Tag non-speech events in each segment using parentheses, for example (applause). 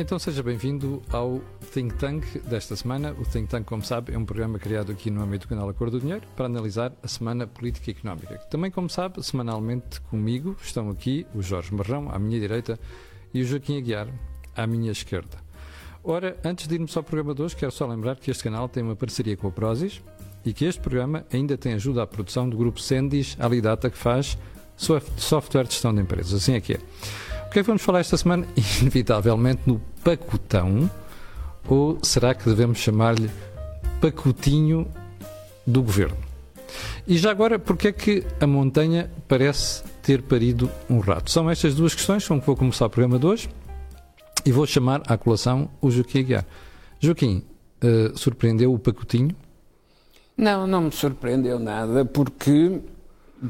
Então seja bem-vindo ao Think Tank desta semana. O Think Tank, como sabe, é um programa criado aqui no âmbito do canal Acordo do Dinheiro para analisar a semana política e económica. Também, como sabe, semanalmente comigo estão aqui o Jorge Marrão, à minha direita, e o Joaquim Aguiar, à minha esquerda. Ora, antes de irmos ao programa de hoje, quero só lembrar que este canal tem uma parceria com a Prozis e que este programa ainda tem ajuda à produção do grupo Sendis Alidata, que faz software de gestão de empresas. Assim é que é. O que é que vamos falar esta semana? (laughs) Inevitavelmente no pacotão, ou será que devemos chamar-lhe pacotinho do governo? E já agora, porque é que a montanha parece ter parido um rato? São estas duas questões com que vou começar o programa de hoje e vou chamar à colação o Joaquim Aguiar. Joaquim, uh, surpreendeu o pacotinho? Não, não me surpreendeu nada, porque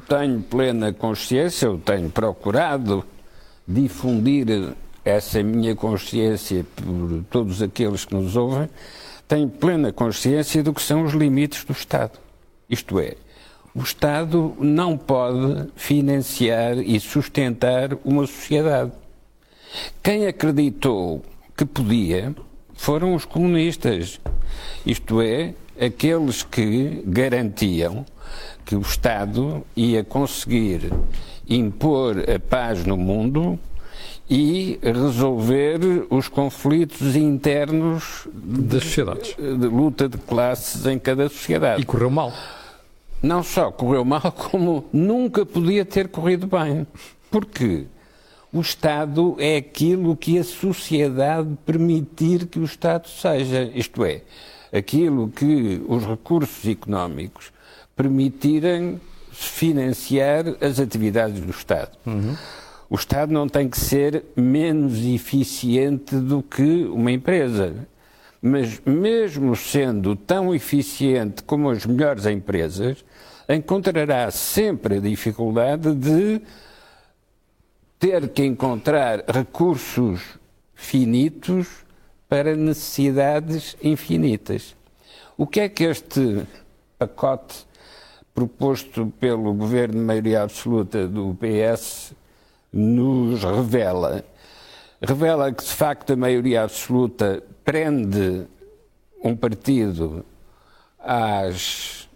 tenho plena consciência, eu tenho procurado difundir essa minha consciência por todos aqueles que nos ouvem, tenho plena consciência do que são os limites do Estado. Isto é, o Estado não pode financiar e sustentar uma sociedade. Quem acreditou que podia foram os comunistas, isto é, aqueles que garantiam que o Estado ia conseguir impor a paz no mundo e resolver os conflitos internos das sociedades. De luta de classes em cada sociedade. E correu mal. Não só correu mal, (laughs) como nunca podia ter corrido bem. Porque o Estado é aquilo que a sociedade permitir que o Estado seja. Isto é, aquilo que os recursos económicos permitirem financiar as atividades do Estado. Uhum. O Estado não tem que ser menos eficiente do que uma empresa. Mas, mesmo sendo tão eficiente como as melhores empresas, encontrará sempre a dificuldade de ter que encontrar recursos finitos para necessidades infinitas. O que é que este pacote proposto pelo governo de maioria absoluta do PS nos revela. Revela que, de facto, a maioria absoluta prende um partido às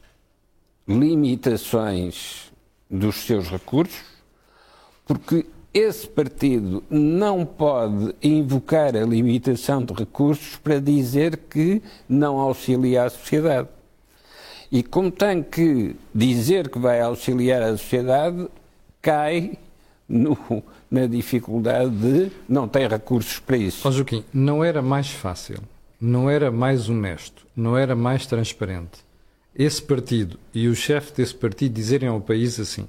limitações dos seus recursos, porque esse partido não pode invocar a limitação de recursos para dizer que não auxilia a sociedade. E como tem que dizer que vai auxiliar a sociedade, cai no, na dificuldade de não ter recursos para isso. Ó Joaquim, não era mais fácil, não era mais honesto, não era mais transparente esse partido e o chefe desse partido dizerem ao país assim: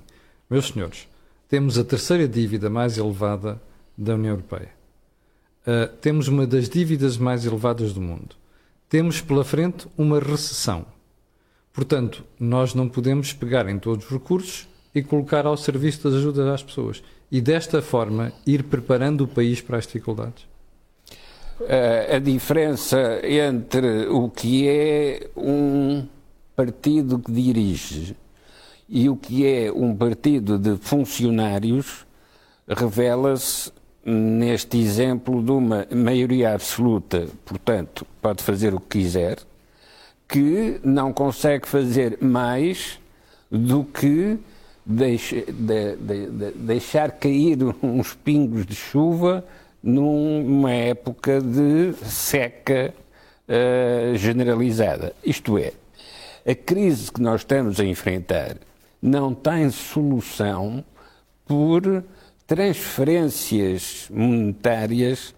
meus senhores, temos a terceira dívida mais elevada da União Europeia. Uh, temos uma das dívidas mais elevadas do mundo. Temos pela frente uma recessão. Portanto, nós não podemos pegar em todos os recursos e colocar ao serviço das ajudas às pessoas. E desta forma ir preparando o país para as dificuldades. A diferença entre o que é um partido que dirige e o que é um partido de funcionários revela-se neste exemplo de uma maioria absoluta, portanto, pode fazer o que quiser, que não consegue fazer mais do que de, de, de, deixar cair uns pingos de chuva numa época de seca uh, generalizada. Isto é, a crise que nós estamos a enfrentar não tem solução por transferências monetárias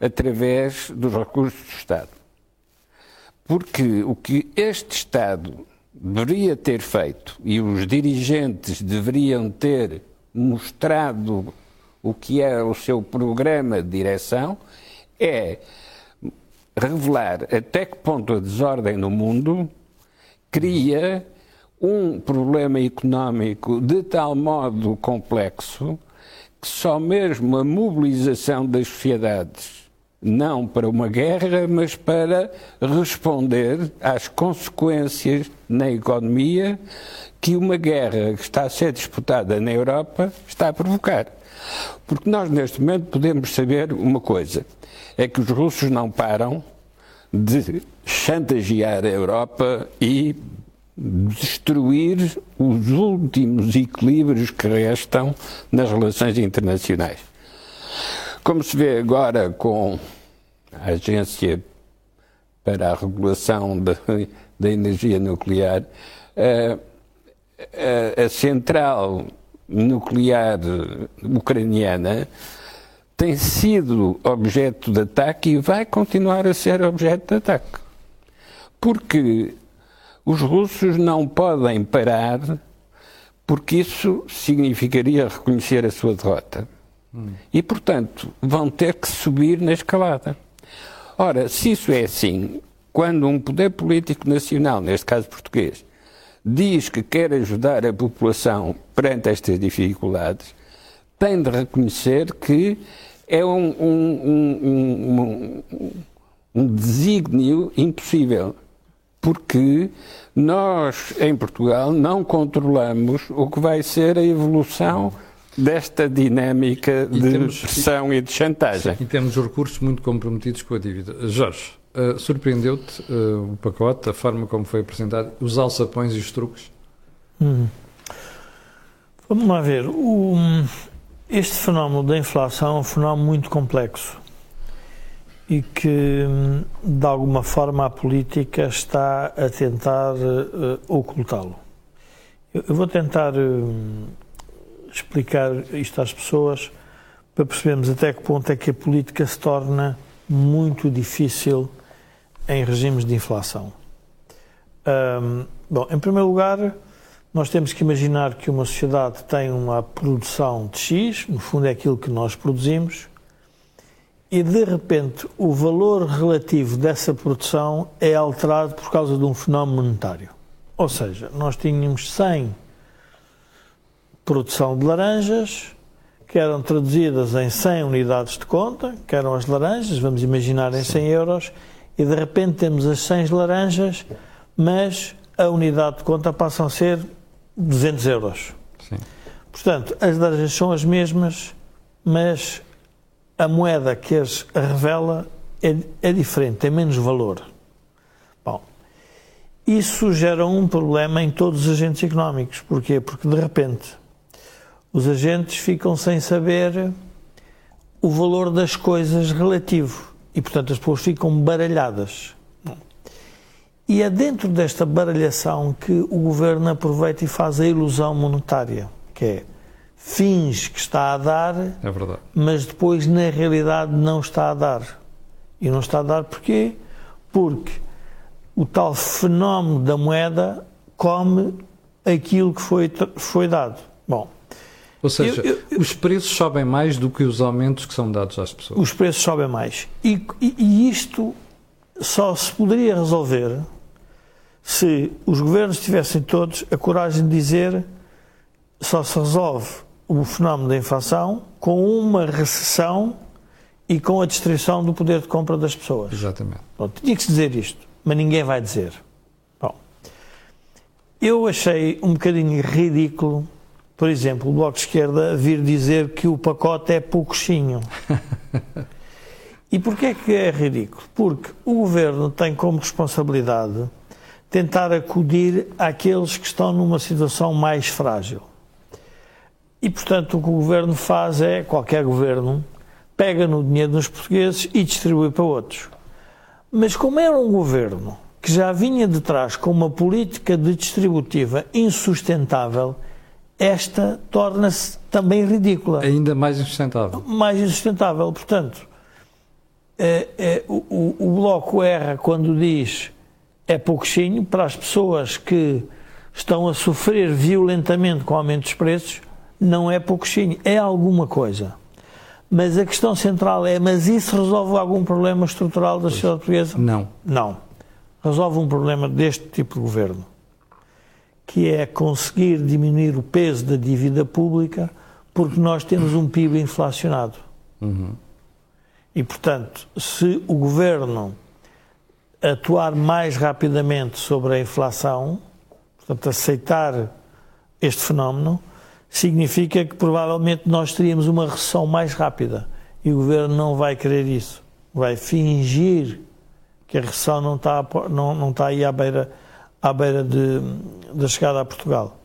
através dos recursos do Estado. Porque o que este Estado deveria ter feito e os dirigentes deveriam ter mostrado o que era o seu programa de direção é revelar até que ponto a desordem no mundo cria um problema económico de tal modo complexo que só mesmo a mobilização das sociedades não para uma guerra, mas para responder às consequências na economia que uma guerra que está a ser disputada na Europa está a provocar. Porque nós, neste momento, podemos saber uma coisa: é que os russos não param de chantagear a Europa e destruir os últimos equilíbrios que restam nas relações internacionais. Como se vê agora com a Agência para a Regulação da, Energia Nuclear, a, a, a central nuclear ucraniana tem sido objeto de ataque e vai continuar a ser objeto de ataque. Porque os russos não podem parar, porque isso significaria reconhecer a sua derrota. Hum. E, portanto, vão ter que subir na escalada. Ora, se isso é assim, quando um poder político nacional, neste caso português, diz que quer ajudar a população perante estas dificuldades, tem de reconhecer que é um, um, um, um desígnio impossível, porque nós, em Portugal, não controlamos o que vai ser a evolução desta dinâmica de temos, pressão e de chantagem. E temos recursos muito comprometidos com a dívida. Jorge, uh, surpreendeu-te uh, o pacote, a forma como foi apresentado, os alçapões e os truques? Hum. Vamos lá ver. O, este fenómeno da inflação é um fenómeno muito complexo e que, de alguma forma, a política está a tentar uh, ocultá-lo. Eu, eu, vou tentar uh, explicar isto às pessoas para percebermos até que ponto é que a política se torna muito difícil em regimes de inflação. Bom, em primeiro lugar, nós temos que imaginar que uma sociedade tem uma produção de X, no fundo é aquilo que nós produzimos, e de repente o valor relativo dessa produção é alterado por causa de um fenómeno monetário. Ou seja, nós tínhamos 100 produção de laranjas, que eram traduzidas em 100 unidades de conta, que eram as laranjas, vamos imaginar em 100 euros, e de repente temos as 100 laranjas, mas a unidade de conta passa a ser 200 euros. Sim. Portanto, as laranjas são as mesmas, mas a moeda que as revela é, é diferente, tem menos valor. Bom, isso gera um problema em todos os agentes económicos. Porquê? Porque, de repente, os agentes ficam sem saber o valor das coisas relativo e, portanto, as pessoas ficam baralhadas. E é dentro desta baralhação que o governo aproveita e faz a ilusão monetária, que é finge que está a dar, é verdade. mas depois na realidade não está a dar. E não está a dar porquê? Porque o tal fenómeno da moeda come aquilo que foi, foi dado. Bom. Ou seja, eu, eu, os preços sobem mais do que os aumentos que são dados às pessoas. Os preços sobem mais. E, e, e isto só se poderia resolver se os governos tivessem todos a coragem de dizer só se resolve o fenómeno da inflação com uma recessão e com a destruição do poder de compra das pessoas. Exatamente. Tinha que se dizer isto, mas ninguém vai dizer. Bom, eu achei um bocadinho ridículo, por exemplo, o Bloco de Esquerda vir dizer que o pacote é pouquinho. (laughs) e porquê que é ridículo? Porque o Governo tem como responsabilidade tentar acudir àqueles que estão numa situação mais frágil. E, portanto, o que o governo faz é, qualquer governo, pega no dinheiro dos portugueses e distribui para outros. Mas, como era um governo que já vinha de trás com uma política de distributiva insustentável, esta torna-se também ridícula. Ainda mais insustentável. Mais insustentável. Portanto, é, é, o, o Bloco erra quando diz é pouquinho para as pessoas que estão a sofrer violentamente com o aumento dos preços, não é pouquinho, é alguma coisa. Mas a questão central é, mas isso resolve algum problema estrutural da sociedade portuguesa? Não. Não. Resolve um problema deste tipo de governo, que é conseguir diminuir o peso da dívida pública, porque nós temos um PIB inflacionado. Uhum. E, portanto, se o governo atuar mais rapidamente sobre a inflação, portanto, aceitar este fenómeno, significa que provavelmente nós teríamos uma recessão mais rápida. E o governo não vai querer isso. Vai fingir que a recessão não está, não, não está aí à beira, à beira de, da chegada a Portugal.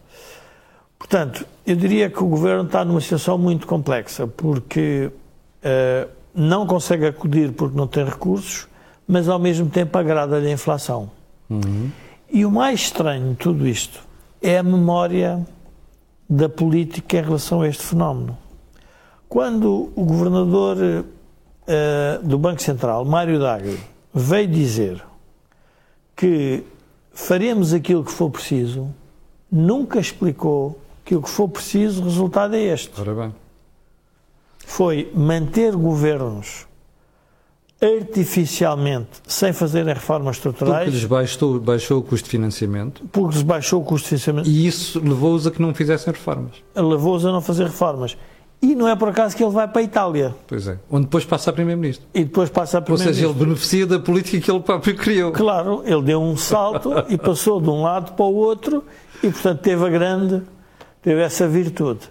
Portanto, eu diria que o governo está numa situação muito complexa, porque uh, não consegue acudir porque não tem recursos, mas ao mesmo tempo agrada-lhe a inflação. Uhum. E o mais estranho de tudo isto é a memória da política em relação a este fenómeno. Quando o governador uh, do Banco Central, Mário Draghi, veio dizer que faremos aquilo que for preciso, nunca explicou que o que for preciso, o resultado é este. Ora bem. Foi manter governos artificialmente, sem fazerem reformas estruturais. Porque lhes baixou, baixou o custo de financiamento. Porque lhes baixou o custo de financiamento. E isso levou-os a que não fizessem reformas. Levou-os a não fazer reformas. E não é por acaso que ele vai para a Itália. Pois é. Onde depois passa a Primeiro-Ministro. E depois passa a Primeiro-Ministro. Ou seja, ele beneficia da política que ele próprio criou. Claro, ele deu um salto (laughs) e passou de um lado para o outro e, portanto, teve a grande, teve essa virtude.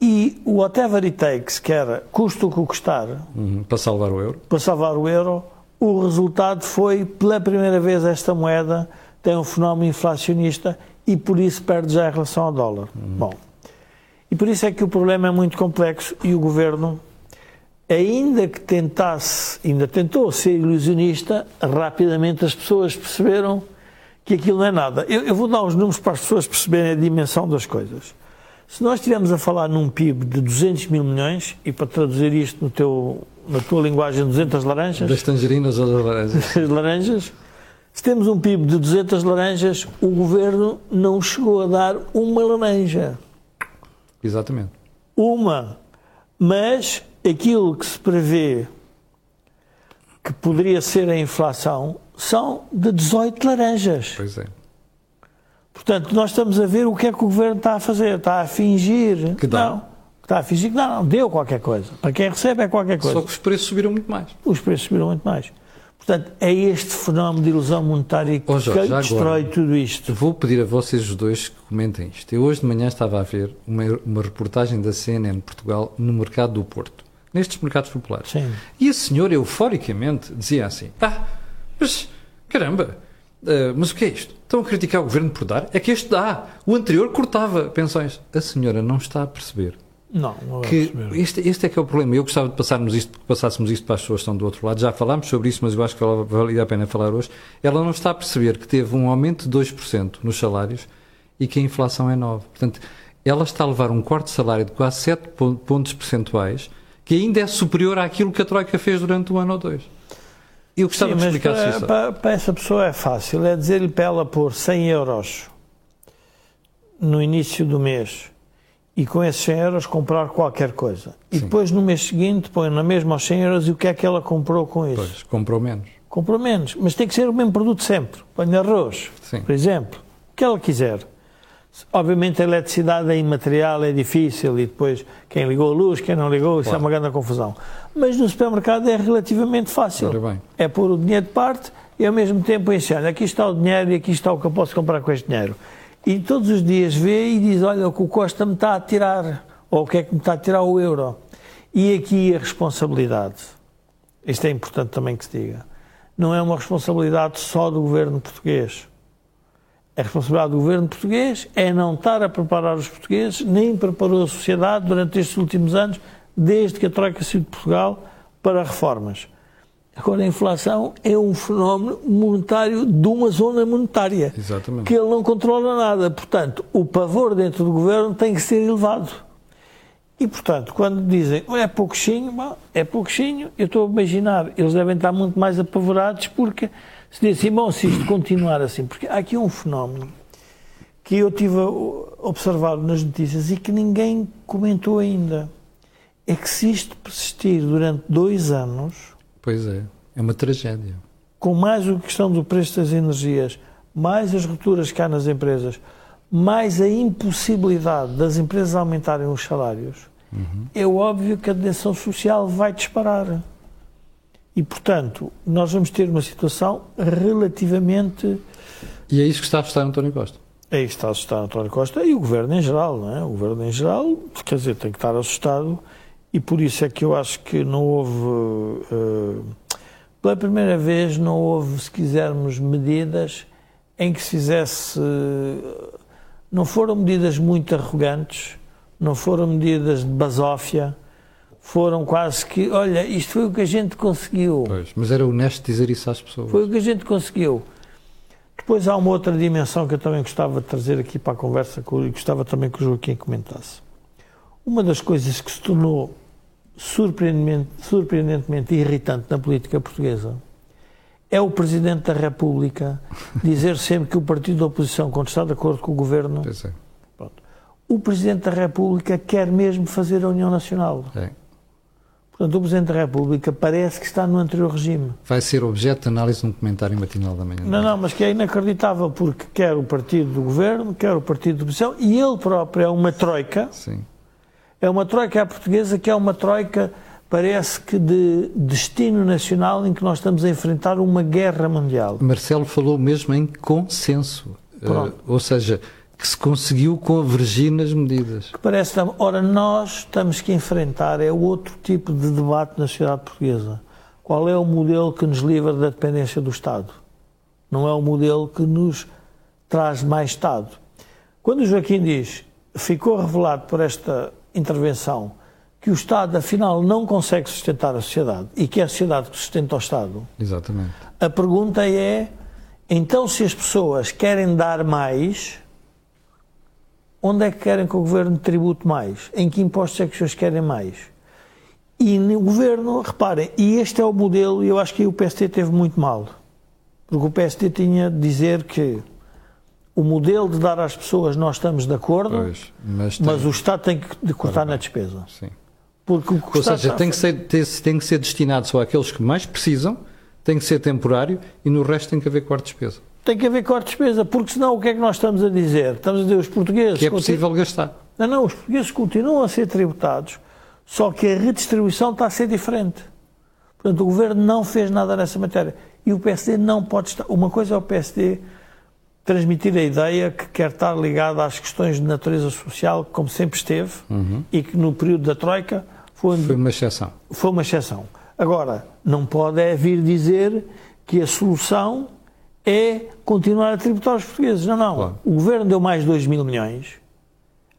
E o whatever it takes, que era custo o que custar, uhum, para salvar o euro, para salvar o euro, o resultado foi, pela primeira vez, esta moeda tem um fenómeno inflacionista e por isso perde já em relação ao dólar. Uhum. Bom, e por isso é que o problema é muito complexo e o governo, ainda que tentasse, ainda tentou ser ilusionista, rapidamente as pessoas perceberam que aquilo não é nada. Eu, eu vou dar os números para as pessoas perceberem a dimensão das coisas. Se nós estivermos a falar num PIB de 200 mil milhões, e para traduzir isto no teu, na tua linguagem, 200 laranjas. Das tangerinas ou das laranjas. (laughs) As laranjas. Se temos um PIB de 200 laranjas, o governo não chegou a dar uma laranja. Exatamente. Uma. Mas aquilo que se prevê que poderia ser a inflação são de 18 laranjas. Pois é. Portanto, nós estamos a ver o que é que o governo está a fazer. Está a fingir. Que dá. Não. Está a fingir que não, não, deu qualquer coisa. Para quem recebe é qualquer coisa. Só que os preços subiram muito mais. Os preços subiram muito mais. Portanto, é este fenómeno de ilusão monetária que, oh, Jorge, destrói agora, tudo isto. Vou pedir a vocês os dois que comentem isto. Eu hoje de manhã estava a ver uma, uma reportagem da CNN Portugal no mercado do Porto, nestes mercados populares. Sim. E a senhora, euforicamente, dizia assim: Ah, mas caramba, uh, mas o que é isto? Estão a criticar o governo por dar? É que este dá. O anterior cortava pensões. A senhora não está a perceber. Não, não que este, este é que é o problema. Eu gostava de passarmos isto, passássemos isto para as pessoas que estão do outro lado. Já falámos sobre isso, mas eu acho que valia a pena falar hoje. Ela não está a perceber que teve um aumento de 2% nos salários e que a inflação é 9%. Portanto, ela está a levar um corte de salário de quase 7 pontos percentuais, que ainda é superior àquilo que a Troika fez durante um ano ou dois. Eu gostava Sim, de explicar para, isso. Para, para, essa pessoa é fácil, é dizer-lhe para ela pôr 100 euros no início do mês e com esses 100 euros comprar qualquer coisa. E Sim. depois no mês seguinte põe na mesma os 100 euros e o que é que ela comprou com isso? Pois, comprou menos. Comprou menos, mas tem que ser o mesmo produto sempre. Põe arroz, Sim. por exemplo, o que ela quiser. Obviamente a eletricidade é imaterial, é difícil e depois quem ligou a luz, quem não ligou, isso é claro. é uma grande confusão. Mas no supermercado é relativamente fácil. É pôr o dinheiro de parte e ao mesmo tempo ensinar. Aqui está o dinheiro e aqui está o que eu posso comprar com este dinheiro. E todos os dias vê e diz, olha, o que o Costa me está a tirar, ou o que é que me está a tirar o euro. E aqui a responsabilidade, isto é importante também que se diga, não é uma responsabilidade só do governo português a responsabilidade do governo português é não estar a preparar os portugueses, nem preparou a sociedade durante estes últimos anos, desde que a Troika saiu de Portugal, para reformas. Agora, a inflação é um fenómeno monetário de uma zona monetária. Exatamente. Que ele não controla nada. Portanto, o pavor dentro do governo tem que ser elevado. E, portanto, quando dizem é pouquinho, é pouquinho, eu estou a imaginar, eles devem estar muito mais apavorados porque se diz assim, bom, se isto continuar assim, porque há aqui um fenómeno que eu tive a observar nas notícias e que ninguém comentou ainda. É que se isto persistir durante dois anos. Pois é, é uma tragédia. Com mais a questão do preço das energias, mais as rupturas que há nas empresas, mais a impossibilidade das empresas aumentarem os salários, uhum. é óbvio que a tensão social vai disparar. E, portanto, nós vamos ter uma situação relativamente. E é isso que está a apostar António Costa. É isso está assustado António Costa e o governo em geral, não é? O governo em geral, quer dizer, tem que estar assustado e por isso é que eu acho que não houve. Uh, pela primeira vez, não houve, se quisermos, medidas em que se fizesse. Não foram medidas muito arrogantes, não foram medidas de basófia, foram quase que. Olha, isto foi o que a gente conseguiu. Pois, mas era honesto dizer isso às pessoas. Foi o que a gente conseguiu. Depois há uma outra dimensão que eu também gostava de trazer aqui para a conversa e gostava também que o Joaquim comentasse. Uma das coisas que se tornou surpreendentemente, surpreendentemente irritante na política portuguesa é o Presidente da República dizer sempre que o partido da oposição, quando está de acordo com o governo. É. O Presidente da República quer mesmo fazer a União Nacional. É. Portanto, o Presidente da República parece que está no anterior regime. Vai ser objeto de análise num comentário matinal da manhã. Não, não, mas que é inacreditável, porque quer o partido do governo, quer o partido da oposição, e ele próprio é uma troika. Sim. É uma troika à portuguesa que é uma troika, parece que de destino nacional, em que nós estamos a enfrentar uma guerra mundial. Marcelo falou mesmo em consenso. Uh, ou seja, que se conseguiu convergir nas medidas. Que parece, ora, nós estamos que enfrentar é outro tipo de debate na sociedade portuguesa. Qual é o modelo que nos livra da dependência do Estado? Não é o modelo que nos traz mais Estado. Quando o Joaquim diz, ficou revelado por esta intervenção, que o Estado afinal não consegue sustentar a sociedade e que é a sociedade que sustenta o Estado. Exatamente. A pergunta é, então se as pessoas querem dar mais, onde é que querem que o governo tribute mais? Em que impostos é que as pessoas querem mais? E o governo, reparem, e este é o modelo, e eu acho que o PSD teve muito mal. Porque o PSD tinha de dizer que o modelo de dar às pessoas nós estamos de acordo, pois, mas, tem... mas, o Estado tem que cortar na despesa. Sim. Porque o Ou seja, tem que, ser, tem que ser destinado só àqueles que mais precisam, tem que ser temporário e no resto tem que haver corte de despesa tem que haver corte de despesa, porque senão o que é que nós estamos a dizer? Estamos a dizer os portugueses. Que é possível continu... gastar. Não, não, os portugueses continuam a ser tributados, só que a redistribuição está a ser diferente. Portanto, o governo não fez nada nessa matéria. E o PSD não pode estar. Uma coisa é o PSD transmitir a ideia que quer estar ligado às questões de natureza social, como sempre esteve, uhum. e que no período da Troika foi, foi uma exceção. Foi uma exceção. Agora, não pode é vir dizer que a solução é continuar a tributar os portugueses. Não, não. Claro. O governo deu mais 2 mil milhões.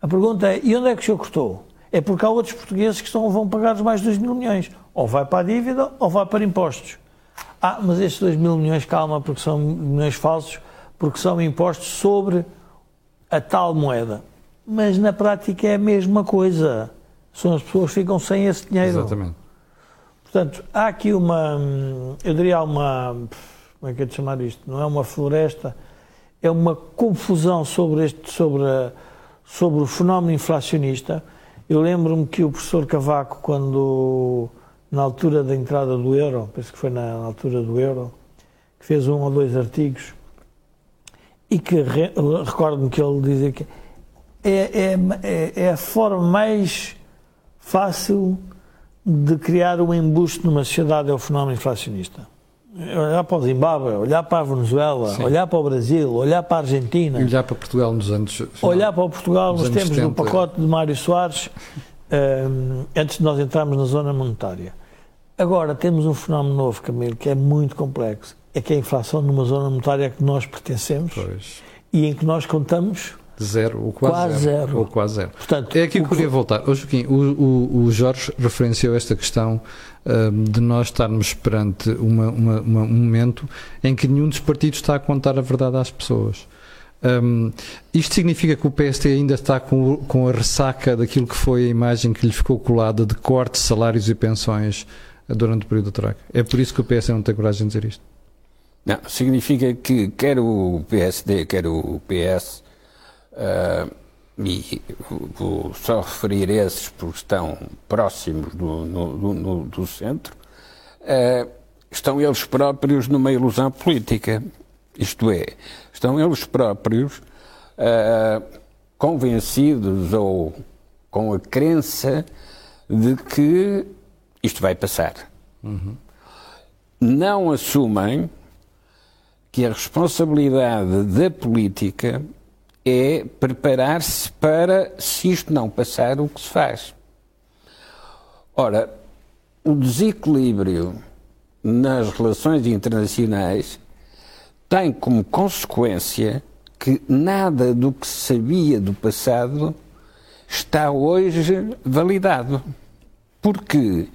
A pergunta é: e onde é que o senhor cortou? É porque há outros portugueses que estão, vão pagar os mais 2 mil milhões. Ou vai para a dívida ou vai para impostos. Ah, mas estes 2 mil milhões, calma, porque são milhões falsos, porque são impostos sobre a tal moeda. Mas na prática é a mesma coisa. São as pessoas que ficam sem esse dinheiro. Exatamente. Portanto, há aqui uma, eu diria uma como é que é de chamar isto? Não é uma floresta, é uma confusão sobre, este, sobre, a, sobre o fenómeno inflacionista. Eu lembro-me que o professor Cavaco, quando na altura da entrada do euro, penso que foi na, na altura do euro, que fez um ou dois artigos e que re, recordo-me que ele dizia que é, é, é, a forma mais fácil de criar um embuste numa sociedade é o fenómeno inflacionista olhar para o Zimbábue, olhar para a Venezuela, Sim. olhar para o Brasil, olhar para a Argentina. E olhar para Portugal nos anos. Olhar para o Portugal nos, nos tempos 70. do pacote de Mário Soares, um, antes de nós entrarmos na zona monetária. Agora temos um fenómeno novo, Camilo, que é muito complexo. É que a inflação numa zona monetária que nós pertencemos pois. e em que nós contamos Zero, ou quase, quase zero. zero. Ou quase zero. Portanto, é aqui que eu queria voltar. Ô, Joaquim, o, o, o Jorge referenciou esta questão um, de nós estarmos perante uma, uma, uma, um momento em que nenhum dos partidos está a contar a verdade às pessoas. Um, isto significa que o PST ainda está com, com a ressaca daquilo que foi a imagem que lhe ficou colada de cortes, salários e pensões durante o período da Troika. É por isso que o PSD não tem coragem de dizer isto? Não, significa que quer o PSD, quer o PS Uh, e vou só referir esses porque estão próximos do, no, no, do centro, uh, estão eles próprios numa ilusão política. Isto é, estão eles próprios uh, convencidos ou com a crença de que isto vai passar. Uhum. Não assumem que a responsabilidade da política é preparar-se para, se isto não passar, o que se faz. Ora, o desequilíbrio nas relações internacionais tem como consequência que nada do que se sabia do passado está hoje validado. Porque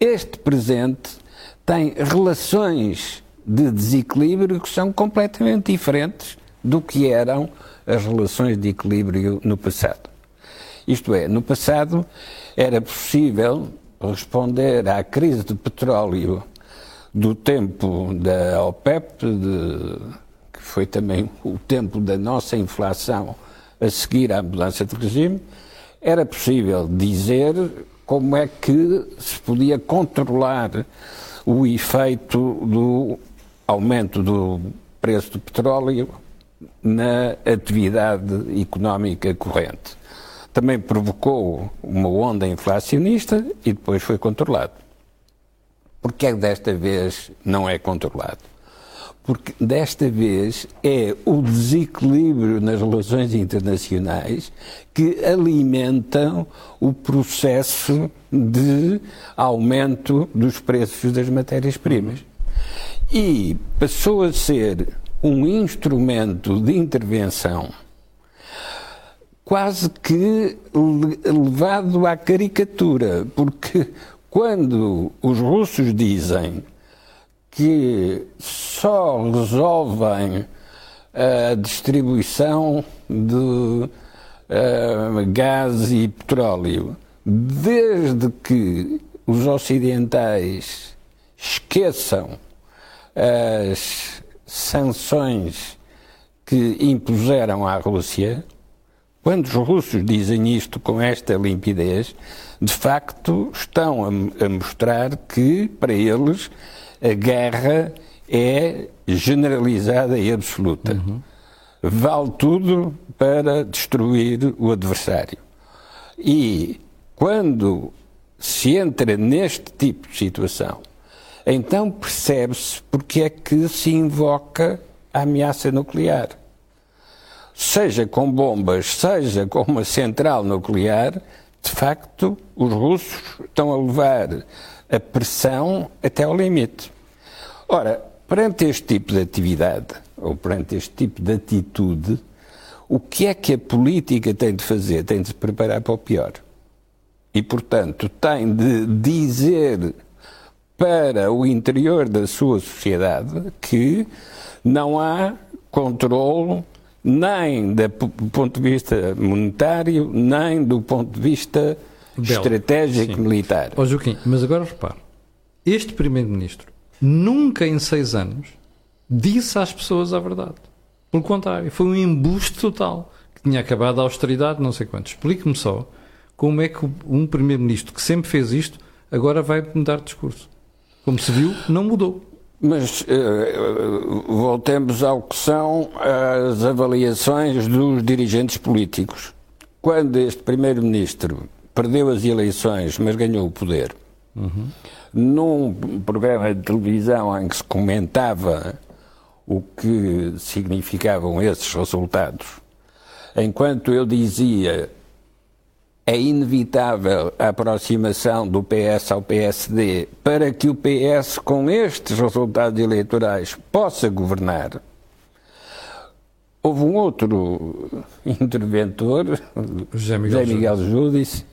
este presente tem relações de desequilíbrio que são completamente diferentes do que eram as relações de equilíbrio no passado. Isto é, no passado era possível responder à crise de petróleo do tempo da OPEP, de, que foi também o tempo da nossa inflação a seguir à mudança de regime, era possível dizer como é que se podia controlar o efeito do aumento do preço do petróleo na atividade económica corrente. Também provocou uma onda inflacionista e depois foi controlado. Porque é que desta vez não é controlado? Porque desta vez é o desequilíbrio nas relações internacionais que alimentam o processo de aumento dos preços das matérias-primas. E passou a ser um instrumento de intervenção quase que levado à caricatura, porque quando os russos dizem que só resolvem a distribuição de uh, gás e petróleo desde que os ocidentais esqueçam as sanções que impuseram à Rússia, quando os russos dizem isto com esta limpidez, de facto estão a, a mostrar que, para eles, a guerra é generalizada e absoluta. Uhum. Vale tudo para destruir o adversário. E quando se entra neste tipo de situação, então percebe-se porque é que se invoca a ameaça nuclear. Seja com bombas, seja com uma central nuclear, de facto, os russos estão a levar a pressão até ao limite. Ora, perante este tipo de atividade, ou perante este tipo de atitude, o que é que a política tem de fazer? Tem de se preparar para o pior. E, portanto, tem de dizer para o interior da sua sociedade que não há controle nem do ponto de vista monetário, nem do ponto de vista Belo. estratégico Sim. militar. Ó oh, Joaquim, mas agora repare, este Primeiro-Ministro nunca em seis anos disse às pessoas a verdade. Pelo contrário, foi um embuste total, que tinha acabado a austeridade, não sei quanto. Explique-me só como é que um Primeiro-Ministro que sempre fez isto agora vai mudar de discurso. Como se viu, não mudou. Mas uh, voltemos ao que são as avaliações dos dirigentes políticos. Quando este primeiro-ministro perdeu as eleições, mas ganhou o poder, uhum. num programa de televisão em que se comentava o que significavam esses resultados, enquanto eu dizia é inevitável a aproximação do PS ao PSD para que o PS, com estes resultados eleitorais, possa governar. Houve um outro interventor, José Miguel, José Miguel Júdice,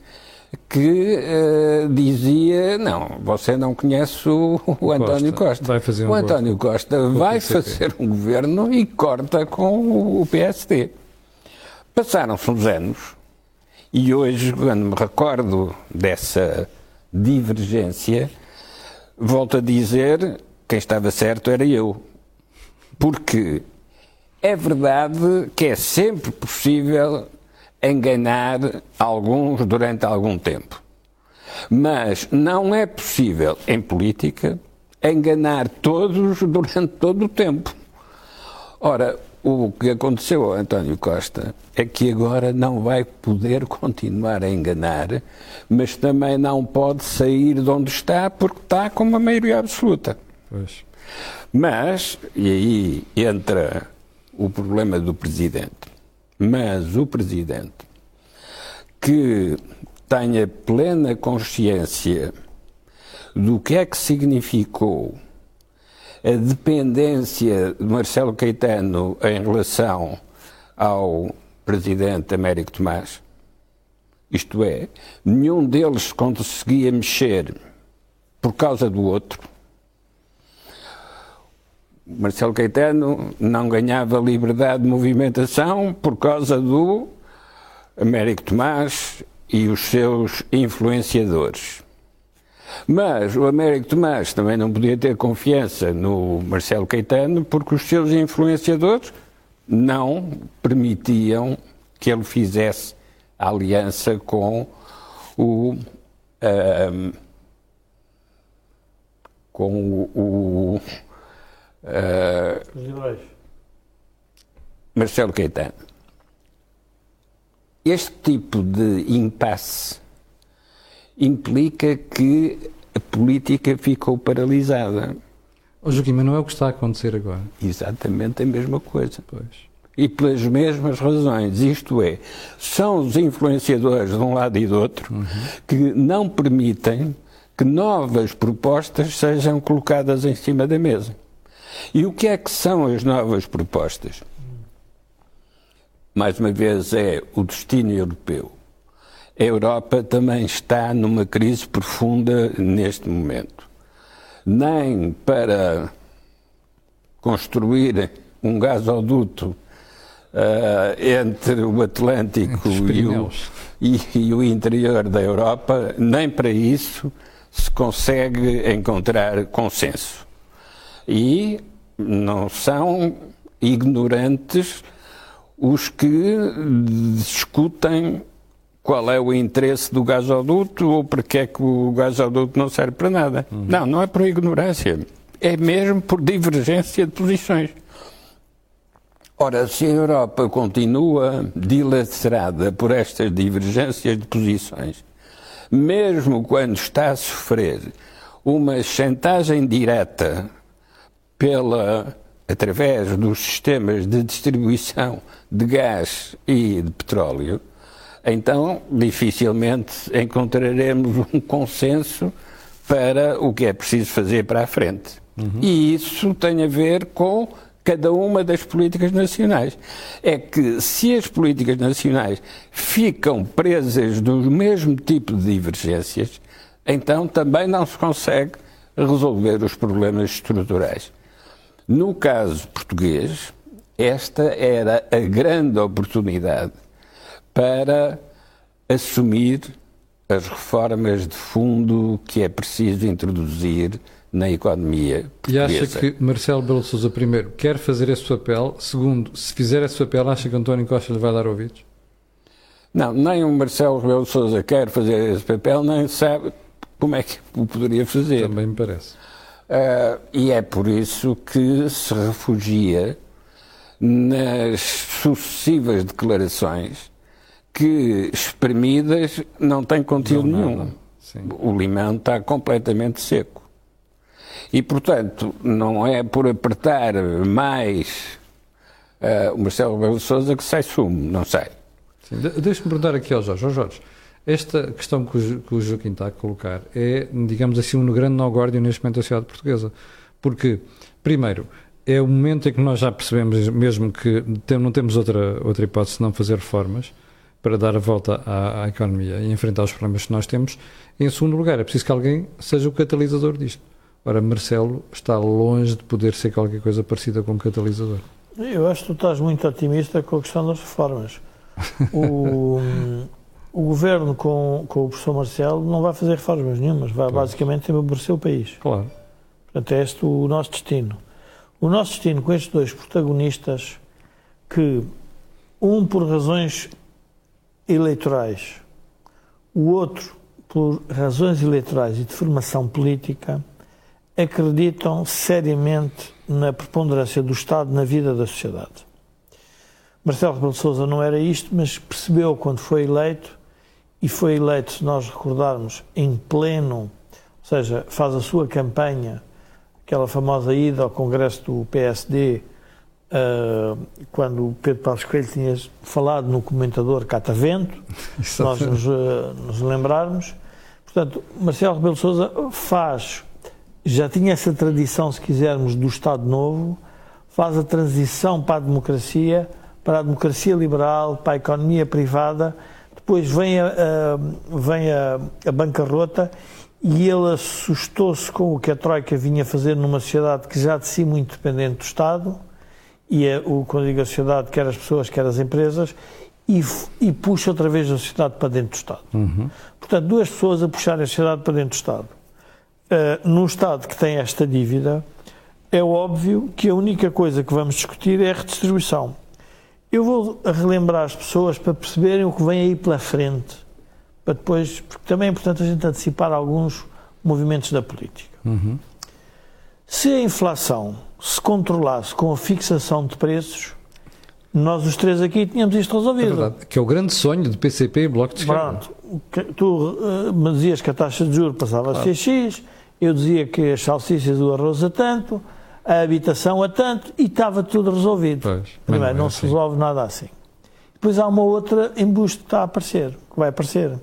que uh, dizia: Não, você não conhece o, o António Costa. Vai fazer um o António Costa vai fazer um governo e corta com o, o PSD. Passaram-se uns anos e hoje, quando me recordo dessa divergência, volto a dizer: quem estava certo era eu. Porque é verdade que é sempre possível enganar alguns durante algum tempo. Mas não é possível, em política, enganar todos durante todo o tempo. Ora, o que aconteceu ao António Costa é que agora não vai poder continuar a enganar, mas também não pode sair de onde está porque está com uma maioria absoluta. Pois. Mas, e aí entra o problema do Presidente. mas o Presidente que tenha plena consciência do que é que significou a dependência de Marcelo Caetano em relação ao Presidente Américo Tomás. Isto é, nenhum deles conseguia mexer por causa do outro. Marcelo Caetano não ganhava liberdade de movimentação por causa do Américo Tomás e os seus influenciadores. Mas o Américo Tomás também não podia ter confiança no Marcelo Caetano porque os seus influenciadores não permitiam que ele fizesse aliança com o. Uh, com o. o uh, Marcelo Caetano. Este tipo de impasse implica que a política ficou paralisada. Oh, Joaquim, mas não é o que está a acontecer agora. Exatamente a mesma coisa. Pois. E pelas mesmas razões. Isto é, são os influenciadores de um lado e do outro uhum. que não permitem que novas propostas sejam colocadas em cima da mesa. E o que é que são as novas propostas? Mais uma vez, é o destino europeu a Europa também está numa crise profunda neste momento. Nem para construir um gasoduto uh, entre o Atlântico e o, e, e o interior da Europa, nem para isso se consegue encontrar consenso. E não são ignorantes os que discutem qual é o interesse do gasoduto ou porque é que o gasoduto não serve para nada. Uhum. Não, não é por ignorância. É mesmo por divergência de posições. Ora, se a Europa continua dilacerada por estas divergências de posições, mesmo quando está a sofrer uma chantagem direta pela através dos sistemas de distribuição de gás e de petróleo, então dificilmente encontraremos um consenso para o que é preciso fazer para a frente. Uhum. E isso tem a ver com cada uma das políticas nacionais. É que se as políticas nacionais ficam presas no mesmo tipo de divergências, então também não se consegue resolver os problemas estruturais. No caso português, esta era a grande oportunidade para assumir as reformas de fundo que é preciso introduzir na economia portuguesa. E acha que Marcelo Belo Souza, primeiro, quer fazer esse papel? Segundo, se fizer esse papel, acha que António Costa lhe vai dar ouvidos? Não, nem o Marcelo Rebelo de Sousa quer fazer esse papel, nem sabe como é que o poderia fazer. Também me parece. Uh, e é por isso que se refugia nas sucessivas declarações que espremidas não têm conteúdo não, nenhum. O limão está completamente seco. E, portanto, não é por apertar mais uh, o Marcelo Rebelo de Sousa que sai sumo, não sei. Deixa-me perguntar aqui ao Jorge. Jorge, esta questão que o, que o Joaquim está a colocar é, digamos assim, um grande nó-górdio neste momento da sociedade portuguesa. Porque, primeiro, é o momento em que nós já percebemos mesmo que não temos outra, outra hipótese de não fazer reformas, para dar a volta à, à, economia e enfrentar os problemas que nós temos. Em segundo lugar, é preciso que alguém seja o catalisador disto. Ora, Marcelo está longe de poder ser qualquer coisa parecida com um catalisador. Eu acho que tu estás muito otimista com a questão das reformas. O, o governo com, com o professor Marcelo não vai fazer reformas nenhumas, vai claro. basicamente empobrecer o país. Claro. Portanto, é este o nosso destino. O nosso destino com estes dois protagonistas, que um por razões eleitorais, o outro por razões eleitorais e de formação política, acreditam seriamente na preponderância do Estado na vida da sociedade. Marcelo Rebelo de Sousa não era isto, mas percebeu quando foi eleito, e foi eleito, se nós recordarmos, em pleno, ou seja, faz a sua campanha, aquela famosa ida ao Congresso do PSD uh, quando o Pedro Passos Coelho tinha falado no comentador Catavento, (laughs) nós nos, uh, nos lembrarmos. Portanto, Marcelo Rebelo Sousa faz, já tinha essa tradição, se quisermos, do Estado Novo, faz a transição para a democracia, para a democracia liberal, para a economia privada, depois vem a, a vem a, a bancarrota e ele assustou-se com o que a Troika vinha fazer numa sociedade que já de si muito dependente do Estado, e é, o, quando digo a sociedade, quer as pessoas, quer as empresas, e, e puxa outra vez a sociedade para dentro do Estado. Uhum. Portanto, duas pessoas a puxarem a sociedade para dentro do Estado. Uh, num Estado que tem esta dívida, é óbvio que a única coisa que vamos discutir é a redistribuição. Eu vou relembrar as pessoas para perceberem o que vem aí pela frente para depois, porque também é importante a gente antecipar alguns movimentos da política. Uhum. Se a inflação se controlasse com a fixação de preços, nós os três aqui tínhamos isto resolvido. É verdade, que é o grande sonho de PCP e Bloco de Esquerda. Pronto, tu uh, me dizias que a taxa de juros passava claro. a ser X, eu dizia que as salsichas do arroz a tanto, a habitação a tanto, e estava tudo resolvido. Pois, Primeiro, não, não é se assim. resolve nada assim. Depois há uma outra embuste que está a aparecer, que vai aparecer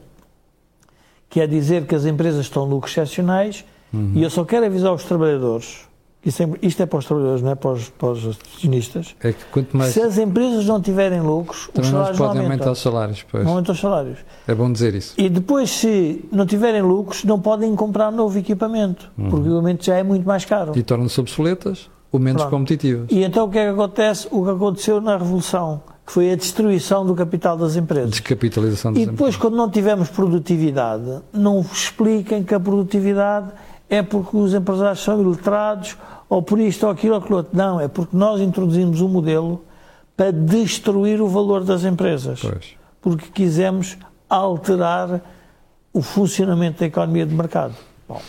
que é dizer que as empresas estão lucros excepcionais uhum. e eu só quero avisar os trabalhadores, isto é, isto é para os trabalhadores, não é para os, para os acionistas, é que quanto mais... se as empresas não tiverem lucros, Também os salários não podem aumentar os salários. Pois. Não aumentam os salários. É bom dizer isso. E depois, se não tiverem lucros, não podem comprar novo equipamento, uhum. porque o equipamento já é muito mais caro. E tornam-se obsoletas ou menos Pronto. competitivas. E então o que é que acontece? O que aconteceu na Revolução que foi a destruição do capital das empresas. Descapitalização das E depois, empresas. quando não tivermos produtividade, não expliquem que a produtividade é porque os empresários são iletrados ou por isto ou aquilo ou aquilo outro. Não, é porque nós introduzimos um modelo para destruir o valor das empresas. Pois. Porque quisemos alterar o funcionamento da economia de mercado. Bom.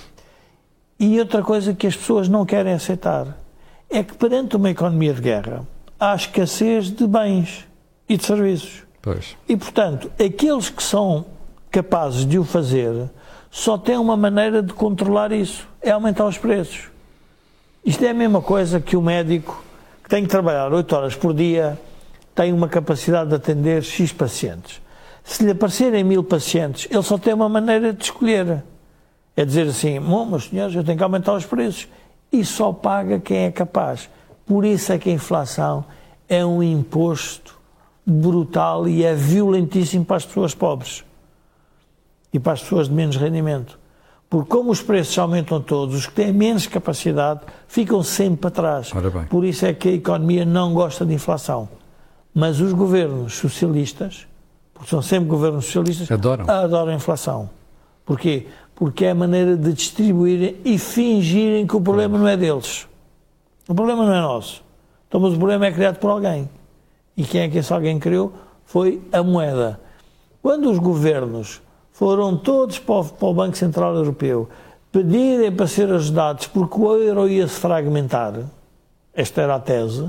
E outra coisa que as pessoas não querem aceitar é que perante uma economia de guerra, há escassez de bens e de serviços. Pois. E, portanto, aqueles que são capazes de o fazer só têm uma maneira de controlar isso: é aumentar os preços. Isto é a mesma coisa que o médico que tem que trabalhar 8 horas por dia tem uma capacidade de atender X pacientes. Se lhe aparecerem mil pacientes, ele só tem uma maneira de escolher. É dizer assim, meus senhores, eu tenho que aumentar os preços. E só paga quem é capaz. Por isso é que a inflação é um imposto brutal e é violentíssimo para as pessoas pobres e para as pessoas de menos rendimento. Porque como os preços aumentam todos, os que têm menos capacidade ficam sempre para trás. Por isso é que a economia não gosta de inflação. Mas os governos socialistas, porque são sempre governos socialistas, adoram, adoram a inflação. Porquê? Porque é a maneira de distribuírem e fingirem que o problema não é deles. O problema não é nosso. Então, mas o problema é criado por alguém. E quem é que esse alguém criou? Foi a moeda. Quando os governos foram todos para o, Banco Central Europeu pedirem para ser ajudados porque o euro ia se fragmentar, esta era a tese,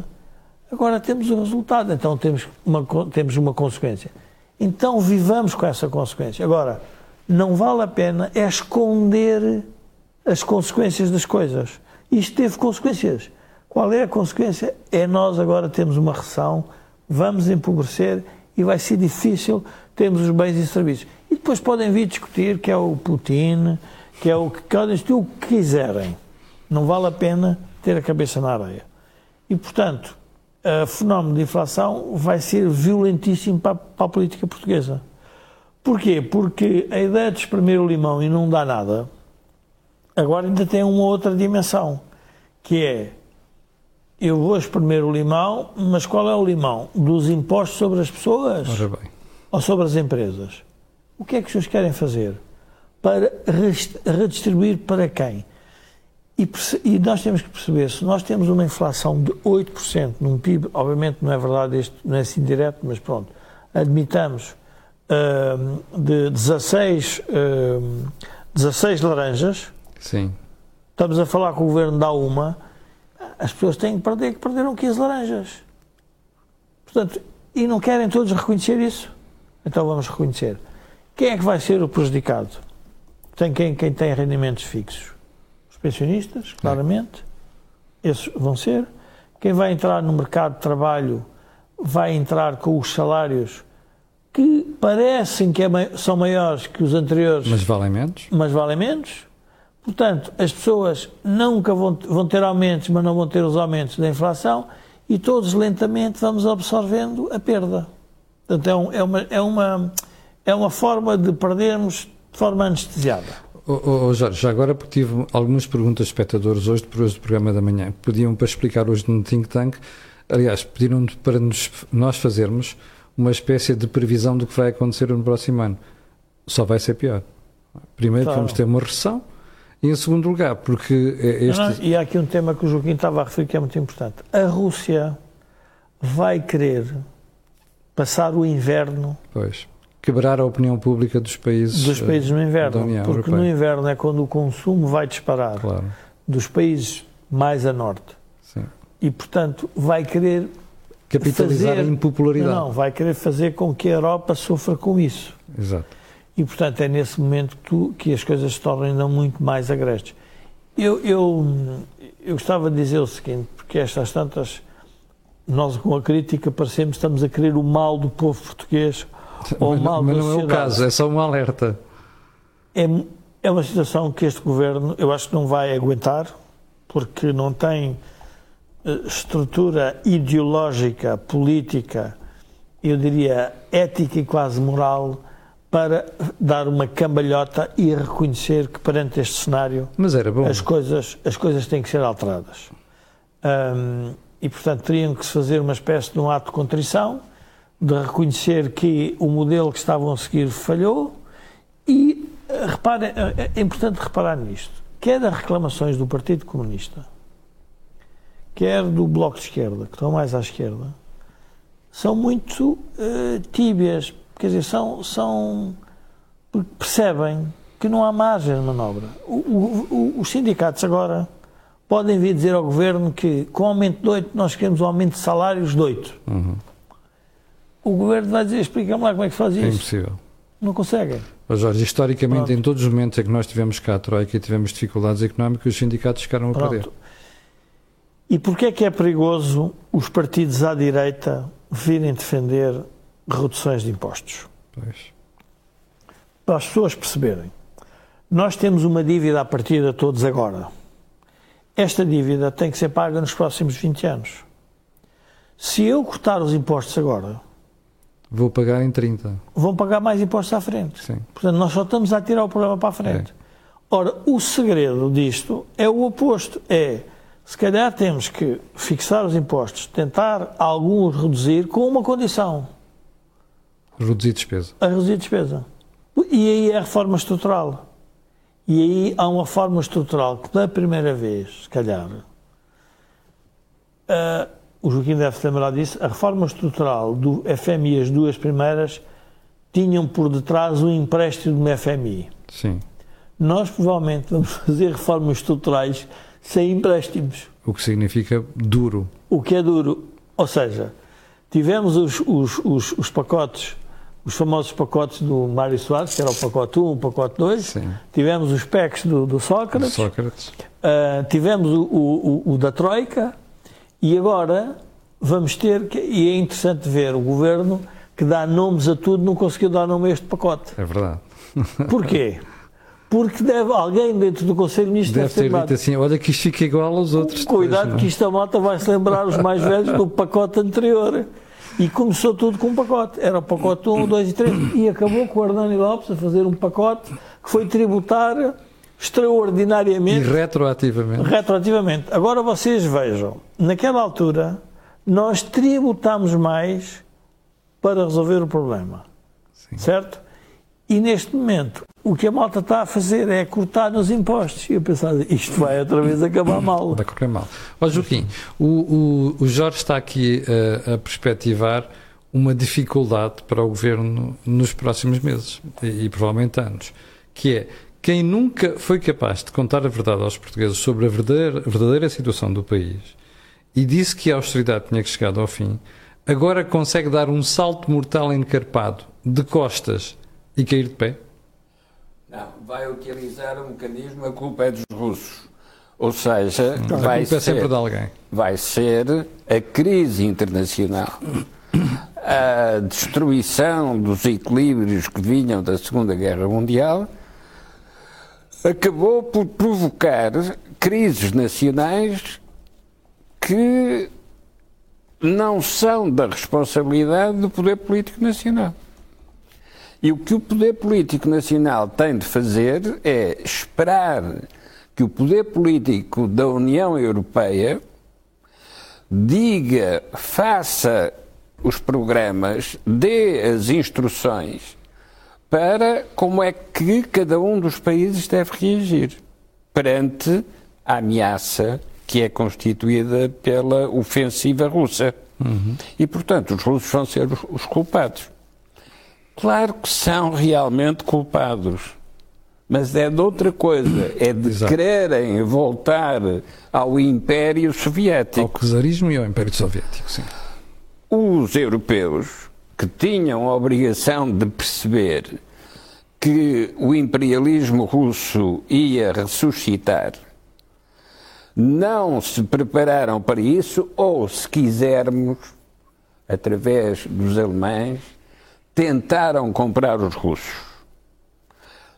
agora temos o resultado, então temos uma, temos uma consequência. Então vivamos com essa consequência. Agora, não vale a pena é esconder as consequências das coisas. Isto teve consequências. Qual é a consequência? É nós agora temos uma recessão, vamos empobrecer e vai ser difícil termos os bens e serviços. E depois podem vir discutir que é o Putin, que é o que podem discutir o que quiserem. Não vale a pena ter a cabeça na areia. E, portanto, o fenómeno de inflação vai ser violentíssimo para, para a política portuguesa. Porquê? Porque a ideia de espremer o limão e não dá nada, agora ainda tem uma outra dimensão, que é eu vou espremer o limão, mas qual é o limão? Dos impostos sobre as pessoas? Ou sobre as empresas? O que é que os senhores querem fazer? Para redistribuir para quem? E, e, nós temos que perceber, se nós temos uma inflação de 8% num PIB, obviamente não é verdade, isto não é assim direto, mas pronto, admitamos uh, de 16, uh, 16 laranjas, Sim. estamos a falar que o governo dá uma, as pessoas têm que perder, que perderam 15 laranjas. Portanto, e não querem todos reconhecer isso? Então vamos reconhecer. Quem é que vai ser o prejudicado? Tem quem, quem tem rendimentos fixos? Os pensionistas, claramente. Esses vão ser. quem vai entrar no mercado de trabalho vai entrar com os salários que parecem que é, são maiores que os anteriores. Mas valem menos? Mas valem menos. Portanto, as pessoas nunca vão, vão ter aumentos, mas não vão ter os aumentos da inflação e todos lentamente vamos absorvendo a perda. Portanto, é, um, é, uma, é, uma, é uma forma de perdermos de forma anestesiada. Oh, oh, Jorge, já agora porque tive algumas perguntas de espectadores hoje, depois do programa da manhã, pediam para explicar hoje no Think Tank, aliás, pediram para nos, nós fazermos uma espécie de previsão do que vai acontecer no próximo ano. Só vai ser pior. Primeiro claro. vamos ter uma recessão, e em segundo lugar, porque este... Não, e há aqui um tema que o Joaquim estava a referir que é muito importante. A Rússia vai querer passar o inverno pois quebrar a opinião pública dos países dos países no inverno, porque Europeia. no inverno é quando o consumo vai disparar claro. dos países mais a norte. Sim. E portanto vai querer capitalizar fazer, a impopularidade. Não, vai querer fazer com que a Europa sofra com isso. Exato. E portanto é nesse momento que, tu, que as coisas se tornam ainda muito mais agrestes. Eu, eu, eu gostava de dizer o seguinte, porque estas tantas nós com a crítica parecemos estamos a querer o mal do povo português ou mas, mal mas não é o caso, é só um alerta. É, é uma situação que este governo, eu acho que não vai aguentar, porque não tem eh, estrutura ideológica, política, eu diria ética e quase moral para dar uma cambalhota e reconhecer que perante este cenário as coisas as coisas têm que ser alteradas. E portanto teriam que se fazer uma espécie de um ato de contrição de reconhecer que o modelo que estavam a seguir falhou e eh, repare, eh, é importante reparar nisto. Quer as reclamações do Partido Comunista, quer do Bloco de Esquerda, que estão mais à esquerda, são muito uh, tíbias. Quer dizer, são, são. percebem que não há margem de manobra. O, o, o, os sindicatos agora podem vir dizer ao governo que, com o aumento de 8, nós queremos um aumento de salários de 8. Uhum o governo vai dizer, explica-me lá como é que faz isso. É impossível. Não conseguem. Mas, Jorge, historicamente, Pronto. em todos os momentos em que nós tivemos cá a Troika e tivemos dificuldades económicas, os sindicatos ficaram a Pronto. perder. E porquê é que é perigoso os partidos à direita virem defender reduções de impostos? Pois. Para as pessoas perceberem. Nós temos uma dívida a partir de todos agora. Esta dívida tem que ser paga nos próximos 20 anos. Se eu cortar os impostos agora, Vou pagar em 30. Vão pagar mais impostos à frente. Sim. Portanto, nós só estamos a tirar o problema para a frente. É. Ora, o segredo disto é o oposto. É, se calhar temos que fixar os impostos, tentar alguns reduzir com uma condição. Reduzir despesa. A reduzir despesa. E aí é a reforma estrutural. E aí há uma reforma estrutural que, pela primeira vez, se calhar, uh, o Joaquim deve se lembrar disso, a reforma estrutural do FMI, as duas primeiras, tinham por detrás um empréstimo do FMI. Sim. Nós provavelmente vamos fazer reformas estruturais sem empréstimos. O que significa duro. O que é duro. Ou seja, tivemos os, os, os, os pacotes, os famosos pacotes do Mário Soares, que era o pacote 1, o pacote 2. Sim. Tivemos os PECs do, do Sócrates. Do Sócrates. Uh, tivemos o, o, o, o da Troika e agora vamos ter, que, e é interessante ver o governo que dá nomes a tudo, não conseguiu dar nome a este pacote. É verdade. (laughs) Porquê? Porque deve, alguém dentro do Conselho de Ministros deve, deve ter dito assim: olha que isto fica igual aos outros. Cuidado, que isto a malta vai se lembrar os mais velhos do pacote anterior. E começou tudo com um pacote. Era o pacote 1, 2 e 3. E acabou com o Hernani Lopes a fazer um pacote que foi tributar extraordinariamente. E retroativamente. Retroativamente. Agora vocês vejam, naquela altura nós tributámos mais para resolver o problema. Sim. Certo? E neste momento, o que a malta está a fazer é cortar nos impostos. E eu pensava, isto vai outra vez acabar mal. Vai correr mal. Ó Joaquim, o, o, o Jorge está aqui a, a perspectivar uma dificuldade para o governo nos próximos meses e, e provavelmente anos, que é quem nunca foi capaz de contar a verdade aos portugueses sobre a verdadeira, a verdadeira situação do país e disse que a austeridade tinha que chegar ao fim, agora consegue dar um salto mortal encarpado de costas e cair de pé? Não, vai utilizar um mecanismo, a culpa é dos russos. Ou seja, a vai culpa é sempre ser, de alguém. vai ser a crise internacional, a destruição dos equilíbrios que vinham da Segunda Guerra Mundial, acabou por provocar crises nacionais que não são da responsabilidade do poder político nacional. E o que o poder político nacional tem de fazer é esperar que o poder político da União Europeia diga, faça os programas, dê as instruções para como é que cada um dos países deve reagir perante a ameaça que é constituída pela ofensiva russa. Uhum. E, portanto, os russos vão ser os culpados. Claro que são realmente culpados, mas é de outra coisa, é de Exato. quererem voltar ao Império Soviético. Ao czarismo e ao Império Soviético, sim. Os europeus, que tinham a obrigação de perceber que o imperialismo russo ia ressuscitar, não se prepararam para isso, ou, se quisermos, através dos alemães, tentaram comprar os russos.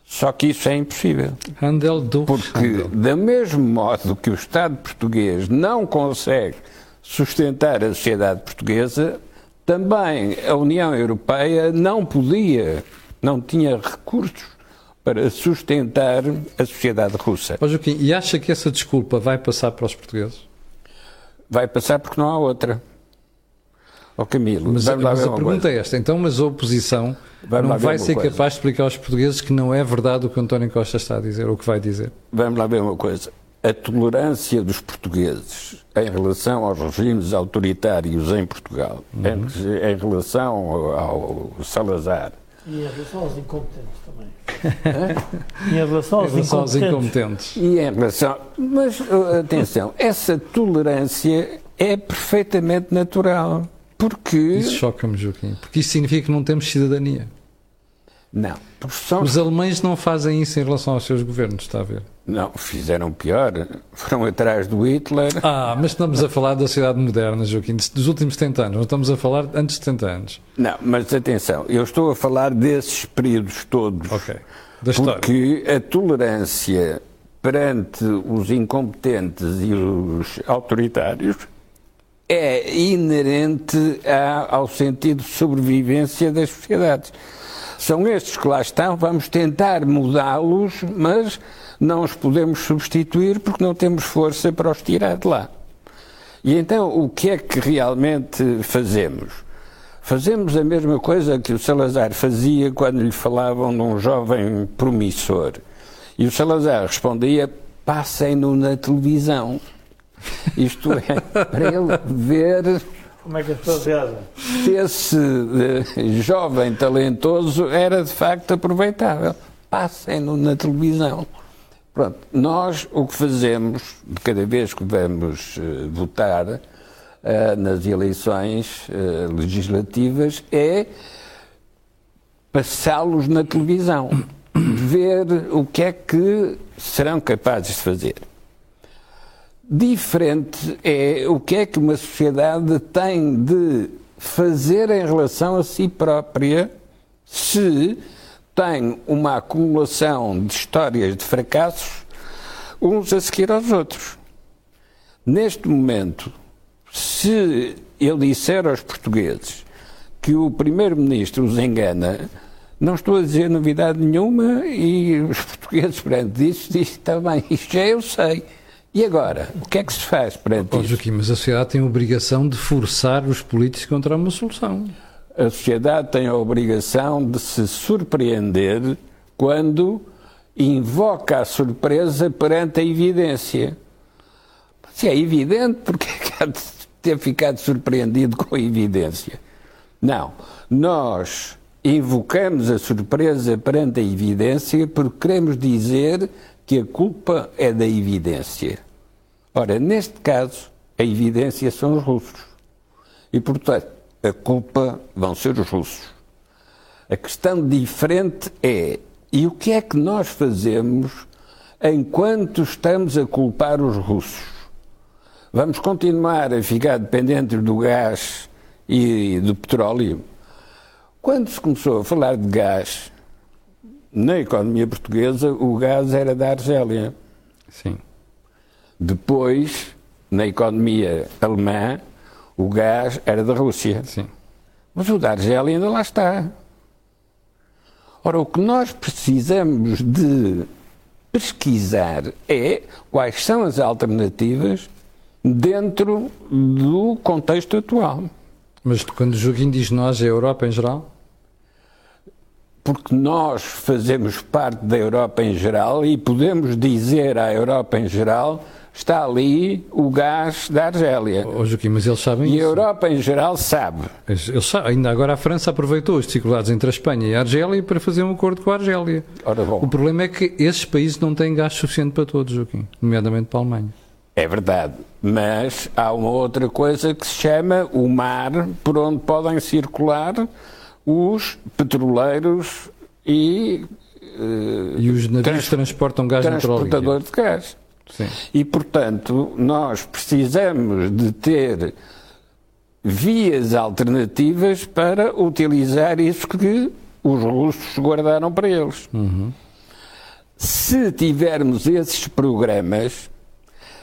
Só que isso é impossível. Handel do Porque, Handel. da mesmo modo que o Estado português não consegue sustentar a sociedade portuguesa, também a União Europeia não podia, não tinha recursos para sustentar a sociedade russa. Ó Joaquim, e acha que essa desculpa vai passar para os portugueses? Vai passar porque não há outra. Ó oh, Camilo, mas, mas a pergunta é esta, então, mas a oposição vamos não vai ser coisa. capaz de explicar aos portugueses que não é verdade o que António Costa está a dizer, ou o que vai dizer? Vamos lá ver uma coisa. A tolerância dos portugueses em relação aos regimes autoritários em Portugal, uhum. em, em relação ao, ao Salazar, e em relação aos incompetentes também. e em relação aos, em relação aos incompetentes. E em relação. Mas, atenção, essa tolerância é perfeitamente natural. Porque. Isso choca-me, Joaquim. Porque isso significa que não temos cidadania. Não. São... Os alemães não fazem isso em relação aos seus governos, está a ver? Não, fizeram pior. Foram atrás do Hitler. Ah, mas estamos a falar da sociedade moderna, Joaquim, dos últimos 70 anos. Não estamos a falar antes de 70 anos. Não, mas atenção, eu estou a falar desses períodos todos. Ok. Da história. Porque a tolerância perante os incompetentes e os autoritários é inerente ao sentido de sobrevivência das sociedades. São estes que lá estão, vamos tentar mudá-los, mas não os podemos substituir porque não temos força para os tirar de lá. E então, o que é que realmente fazemos? Fazemos a mesma coisa que o Salazar fazia quando lhe falavam de um jovem promissor. E o Salazar respondia: passem-no na televisão. Isto é, (laughs) para ele ver como é que as pessoas reagem? Se esse uh, jovem talentoso era de facto aproveitável. Passem-no na televisão. Pronto, nós o que fazemos, de cada vez que vamos uh, votar uh, nas eleições legislativas, é passá-los na televisão, ver o que é que serão capazes de fazer. Diferente é o que é que uma sociedade tem de fazer em relação a si própria se tem uma acumulação de histórias de fracassos uns a seguir aos outros. Neste momento, se ele disser aos portugueses que o primeiro-ministro os engana, não estou a dizer novidade nenhuma e os (laughs) portugueses, perante isso, dizem, está bem, isto já eu sei. E agora? O que é que se faz perante oh, Joaquim, mas a sociedade tem a obrigação de forçar os políticos contra uma solução. A sociedade tem a obrigação de se surpreender quando invoca a surpresa perante a evidência. Se é evidente, porque é que há de ter ficado surpreendido com a evidência? Não. Nós invocamos a surpresa perante a evidência porque queremos dizer que a culpa é da evidência. Ora, neste caso, a evidência são os russos. E, portanto, a culpa vão ser os russos. A questão diferente é: e o que é que nós fazemos enquanto estamos a culpar os russos, vamos continuar a ficar dependentes do gás e do petróleo. Quando se começou a falar de gás, na economia portuguesa, o gás era da Argélia. Sim. Depois, na economia alemã, o gás era da Rússia. Sim. Mas o da Argélia ainda lá está. Ora, o que nós precisamos de pesquisar é quais são as alternativas dentro do contexto atual. Mas quando o Joaquim diz nós, é a Europa em geral? Porque nós fazemos parte da Europa em geral e podemos dizer à Europa em geral está ali o gás da Argélia. Oh, Joaquim, mas eles sabem E a isso. Europa em geral sabe. Eles, sabem. Ainda agora a França aproveitou as dificuldades entre a Espanha e a Argélia para fazer um acordo com a Argélia. Ora O bom, problema é que esses países não têm gás suficiente para todos, Joaquim, nomeadamente para a Alemanha. é verdade. Mas há uma outra coisa que se chama o mar, por onde podem circular os petroleiros e eh, E os navios Trans- transportam gás transportadores de gás. Sim. E, portanto, nós precisamos de ter vias alternativas para utilizar isso que os russos guardaram para eles. Se tivermos esses programas,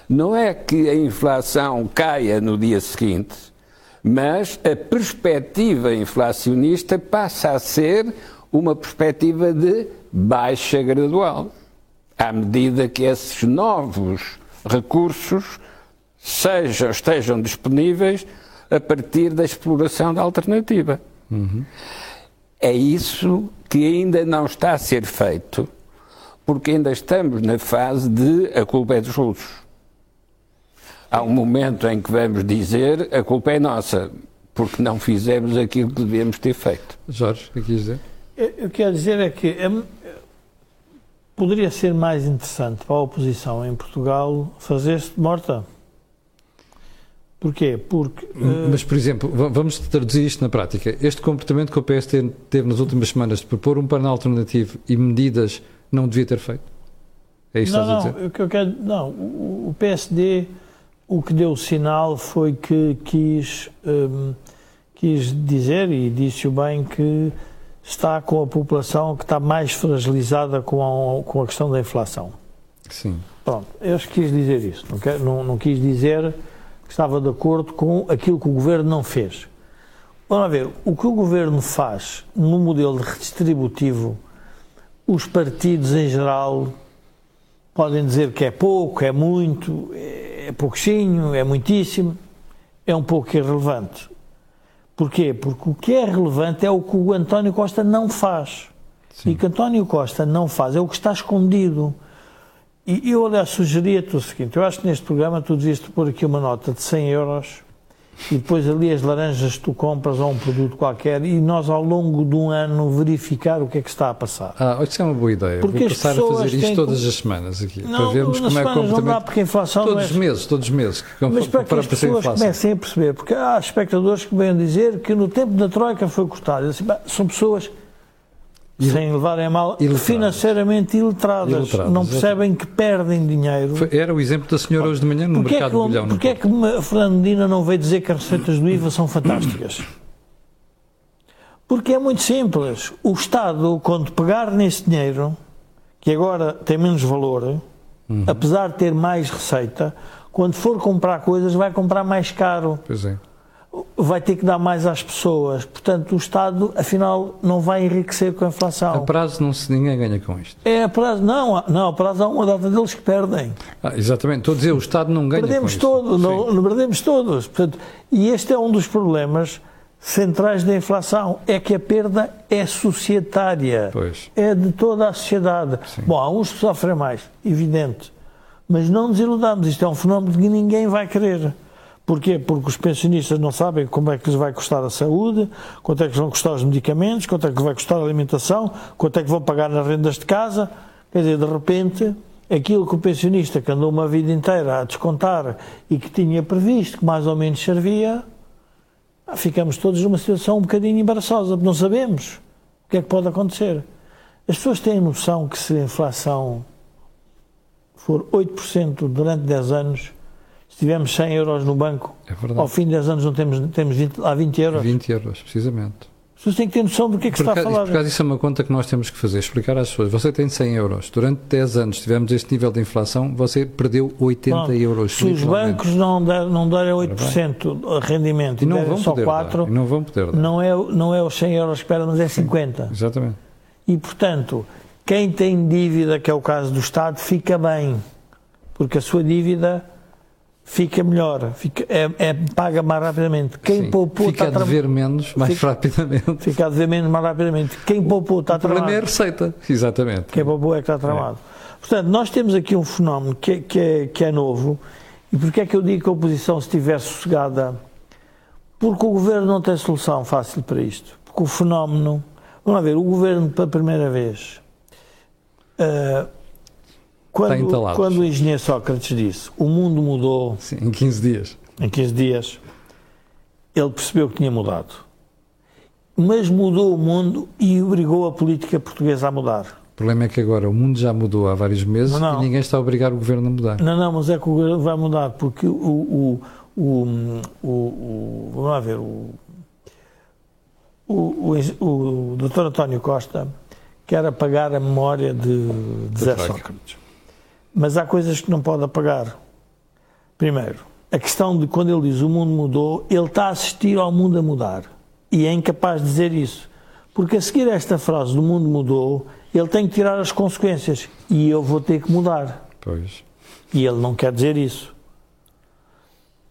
não é que a inflação caia no dia seguinte, mas a perspectiva inflacionista passa a ser uma perspectiva de baixa gradual, à medida que esses novos recursos sejam, estejam disponíveis a partir da exploração da alternativa. É isso que ainda não está a ser feito, porque ainda estamos na fase de a culpa é dos russos. Há um momento em que vamos dizer a culpa é nossa, porque não fizemos aquilo que devíamos ter feito. Jorge, o que quis dizer? Eu eu quero dizer é que é, poderia ser mais interessante para a oposição em Portugal fazer-se de morta. Porquê? Porque eh, Mas, por exemplo, va- vamos traduzir isto na prática. Este comportamento que o PS teve, nas últimas semanas de propor um plano alternativo e medidas não devia ter feito? É isto que não, estás a não, dizer? o que eu quero, não, o o PSD o que deu sinal foi que quis, hum, quis dizer, e disse-o bem, que está com a população que está mais fragilizada com a, com a questão da inflação. Sim. Pronto, eu quis dizer isso. Não, quer- não- não quis dizer que estava de acordo com aquilo que o governo não fez. Vamos ver, o que o governo faz no modelo redistributivo, os partidos em geral podem dizer que é pouco, é muito, é pouquinho, é muitíssimo, é um pouco irrelevante. Porquê? Porque o que é relevante é o que o António Costa não faz. Sim. E o que António Costa não faz é o que está escondido. E eu, aliás, sugeria-te o seguinte: eu acho que neste programa tu devias pôr aqui uma nota de 100 euros e depois ali as laranjas que tu compras ou um produto qualquer e nós, ao longo de um ano, verificar o que é que está a passar. Ah, isso é uma boa ideia. Porque Vou as passar a fazer isto têm todas que- as semanas aqui, para Não, vermos nas como é não dá comportamento. porque a inflação Todos é... os meses, todos os meses. Que Mas para que as pessoas inflação. comecem a perceber, porque há espectadores que vêm dizer que no tempo da Troika foi cortado. "Bem, são pessoas, sem levarem a mal, financeiramente iletradas. Não percebem que perdem dinheiro. Era o exemplo da senhora hoje de manhã no Porquê é mercado que, de bilhão. no porquê é que uma- Fernando Medina não veio dizer que as receitas do IVA são fantásticas? Porque é muito simples. O Estado, quando pegar nesse dinheiro, que agora tem menos valor, Uhum. apesar de ter mais receita, quando for comprar coisas, vai comprar mais caro. Pois é. Vai ter que dar mais às pessoas. Portanto, o Estado, afinal, não vai enriquecer com a A inflação. prazo não se, ninguém ganha com isto. É a prazo, não, não, a prazo há uma data deles que perdem. Ah, exatamente. Estou a dizer, o Estado não ganha Perdemos com isto. todos, Sim. não, não perdemos todos. Portanto, e este é um dos problemas centrais da inflação, é que a perda é societária. Pois. É de toda a sociedade. Bom, há uns que sofrem mais, evidente. Mas não nos iludamos, isto é um fenómeno que ninguém vai querer. Porquê? Porque os pensionistas não sabem como é que lhes vai custar a saúde, quanto é que vão custar os medicamentos, quanto é que vai custar a alimentação, quanto é que vão pagar nas rendas de casa. Quer dizer, de repente, aquilo que o pensionista que andou uma vida inteira a descontar e que tinha previsto, que mais ou menos servia, ah, ficamos todos numa situação um bocadinho embaraçosa, porque não sabemos o que é que pode acontecer. As pessoas têm noção que se a inflação for 8% durante 10 anos, se tivermos 100 euros no banco, É ao fim de 10 anos não temos, temos 20, há 20 euros. 20 euros, precisamente. As pessoas têm que ter noção do que é que Por está a falar. por acaso isso é uma conta que nós temos que fazer, explicar às pessoas. Você tem 100 euros, durante 10 anos tivemos este nível de inflação, você perdeu 80 Não, euros. Se os bancos não, der, não derem 8% de rendimento E e não vão só poder 4%, dar. Não vão poder dar. não é, não é os 100 euros que perde, mas é 50. Exatamente. E, portanto, quem tem dívida, que é o caso do Estado, fica bem, porque a sua dívida fica melhor, fica, é, é paga mais rapidamente. Quem Sim. poupou Fica está a dever menos, mais Fica- rapidamente. fica a dever menos mais rapidamente. Quem poupou está O problema é a tramado. receita. Exatamente. Quem poupou é que está tramado. Portanto, nós temos aqui um fenómeno que, é- que, é, que é novo. E porquê é que eu digo que a oposição, se estiver sossegada, porque o governo não tem solução fácil para isto. Porque o fenómeno. Vamos lá ver, o governo, pela primeira vez. ah, quando, entalado. quando o engenheiro Sócrates disse o mundo mudou Sim, em 15 dias. em 15 dias, ele percebeu que tinha mudado. Mas mudou o mundo e obrigou a política portuguesa a mudar. O problema é que agora o mundo já mudou há vários meses Não, não. e ninguém está a obrigar o governo a mudar. Não, não, mas é que o governo vai mudar, porque o. o, o, o, o- vamos lá ver, o, o, o, o doutor António Costa quer apagar a memória de, de Zé. Sócrates. Mas há coisas que não pode apagar. Primeiro, a questão de quando ele diz o mundo mudou, ele está a assistir ao mundo a mudar. E é incapaz de dizer isso. Porque a seguir a esta frase do mundo mudou, ele tem que tirar as consequências. E eu vou ter que mudar. Pois. E ele não quer dizer isso.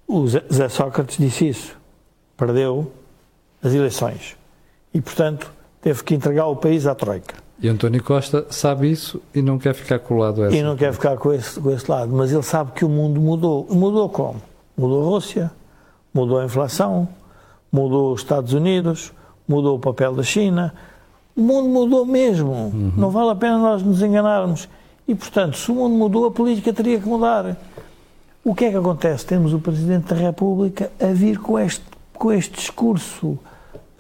O Zé Zé Sócrates disse isso. Perdeu as eleições. E, portanto, teve que entregar o país à Troika. E António Costa sabe isso e não quer ficar colado a essa. E não quer ficar com esse, com esse lado. Mas ele sabe que o mundo mudou. Mudou como? Mudou a Rússia, mudou a inflação, mudou os Estados Unidos, mudou o papel da China. O mundo mudou mesmo. Não vale a pena nós nos enganarmos. E, portanto, se o mundo mudou, a política teria que mudar. O que é que acontece? Temos o Presidente da República a vir com este, com este discurso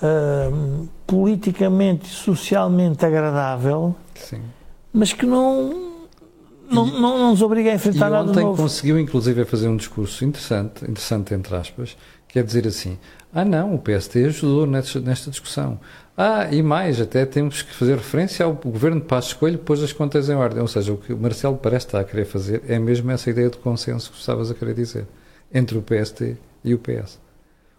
hum, politicamente e socialmente agradável, Sim. mas que não, não, não, não nos obriga a E enfrentar nada de ontem novo. conseguiu, inclusive, fazer um discurso interessante, interessante entre aspas, que é dizer assim: ah, não, o PST ajudou nesta, nesta discussão. Ah, e mais, até temos que fazer referência ao governo de Passos Coelho pôs as contas em ordem. Ou seja, o que o Marcelo parece estar a querer fazer é mesmo essa ideia de consenso que estavas a querer dizer entre o PST e o PS.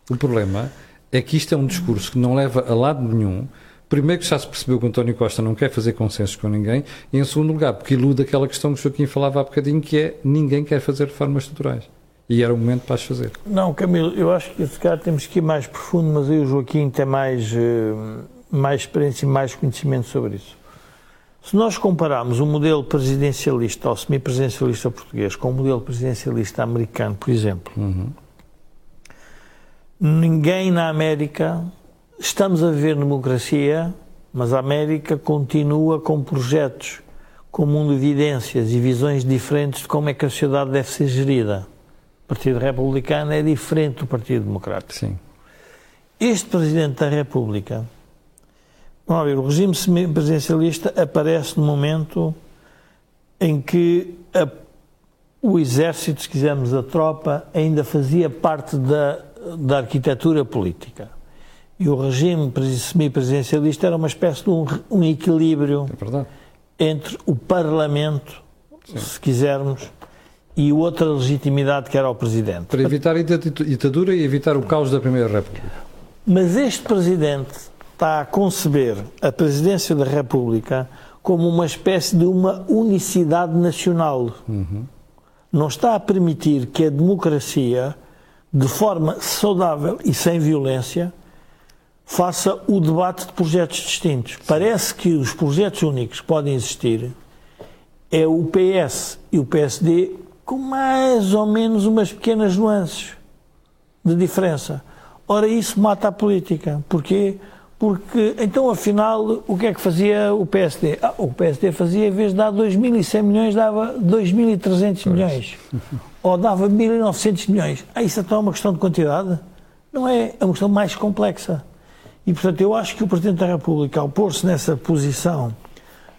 O problema é que isto é um discurso que não leva a lado nenhum. Primeiro que já se percebeu que o António Costa não quer fazer consensos com ninguém, e em segundo lugar, porque ilude aquela questão que o Joaquim falava há bocadinho, que é ninguém quer fazer reformas estruturais. E era o momento para as fazer. Não, Camilo, eu acho que se calhar temos que ir mais profundo, mas aí o Joaquim tem mais, eh, mais experiência e mais conhecimento sobre isso. Se nós compararmos o modelo presidencialista ou semipresidencialista português com o modelo presidencialista americano, por exemplo, ninguém na América, estamos a viver democracia, mas a América continua com projetos com um mundo de evidências e visões diferentes de como é que a sociedade deve ser gerida. O Partido Republicano é diferente do Partido Democrático. Sim. Este Presidente da República, vamos ver, o regime semipresidencialista aparece no momento em que a- o exército, se quisermos, a tropa, ainda fazia parte da, da arquitetura política. E o regime presi- semipresidencialista era uma espécie de um, um equilíbrio É entre o Parlamento, se quisermos, e outra legitimidade que era o Presidente. Para evitar a dita- ditadura e evitar o caos da Primeira República. Mas este presidente está a conceber a presidência da República como uma espécie de uma unicidade nacional. Não está a permitir que a democracia, de forma saudável e sem violência, faça o debate de projetos distintos. Parece que os projetos únicos que podem existir é o PS e o PSD com mais ou menos umas pequenas nuances de diferença. Ora, isso mata a política. Porquê? Porque, então, afinal, o que é que fazia o PSD? Ah, o PSD fazia, em vez de dar 2.100 milhões, dava 2.300 milhões. Ou dava 1.900 milhões. Ah, isso então é uma questão de quantidade? Não é, é uma questão mais complexa. E, portanto, eu acho que o Presidente da República, ao pôr-se nessa posição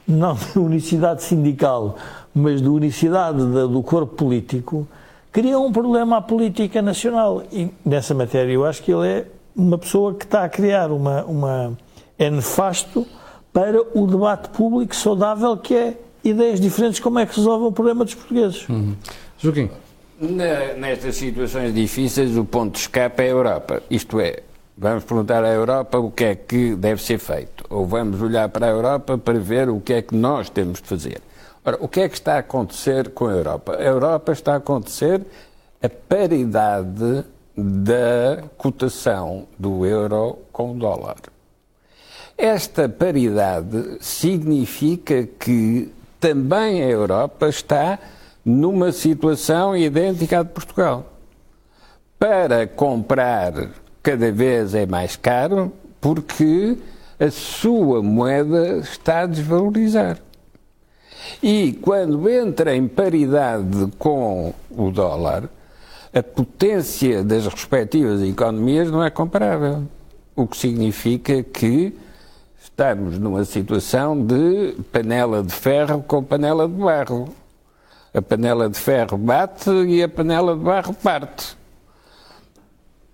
não de unicidade sindical, mas de unicidade do corpo político, cria um problema à política nacional. E nessa matéria eu acho que ele é uma pessoa que está a criar uma. uma é nefasto para o debate público saudável que é ideias diferentes, como é que resolve o problema dos portugueses. Uhum. Joaquim. nestas situações difíceis, o ponto de escape é a Europa. Isto é, vamos perguntar à Europa o que é que deve ser feito. Ou vamos olhar para a Europa para ver o que é que nós temos de fazer. Ora, o que é que está a acontecer com a Europa? A Europa está a acontecer a paridade da cotação do euro com o dólar. Esta paridade significa que também a Europa está numa situação idêntica à de Portugal. Para comprar cada vez é mais caro porque a sua moeda está a desvalorizar. E quando entra em paridade com o dólar, a potência das respectivas economias não é comparável. O que significa que estamos numa situação de panela de ferro com panela de barro. A panela de ferro bate e a panela de barro parte.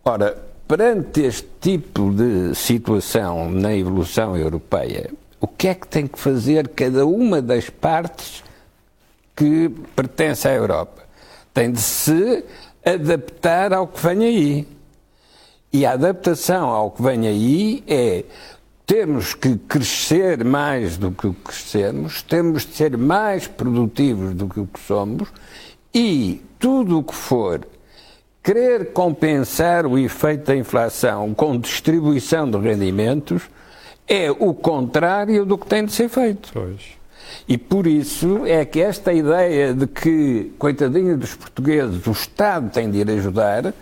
Ora, perante este tipo de situação na evolução europeia, o que é que tem que fazer cada uma das partes que pertence à Europa? Tem de se adaptar ao que vem aí. E a adaptação ao que vem aí é temos que crescer mais do que o crescemos, temos de ser mais produtivos do que o que somos e tudo o que for querer compensar o efeito da inflação com distribuição de rendimentos é o contrário do que tem de ser feito. Pois. E por isso é que esta ideia de que, coitadinho dos portugueses, o Estado tem de ir ajudar,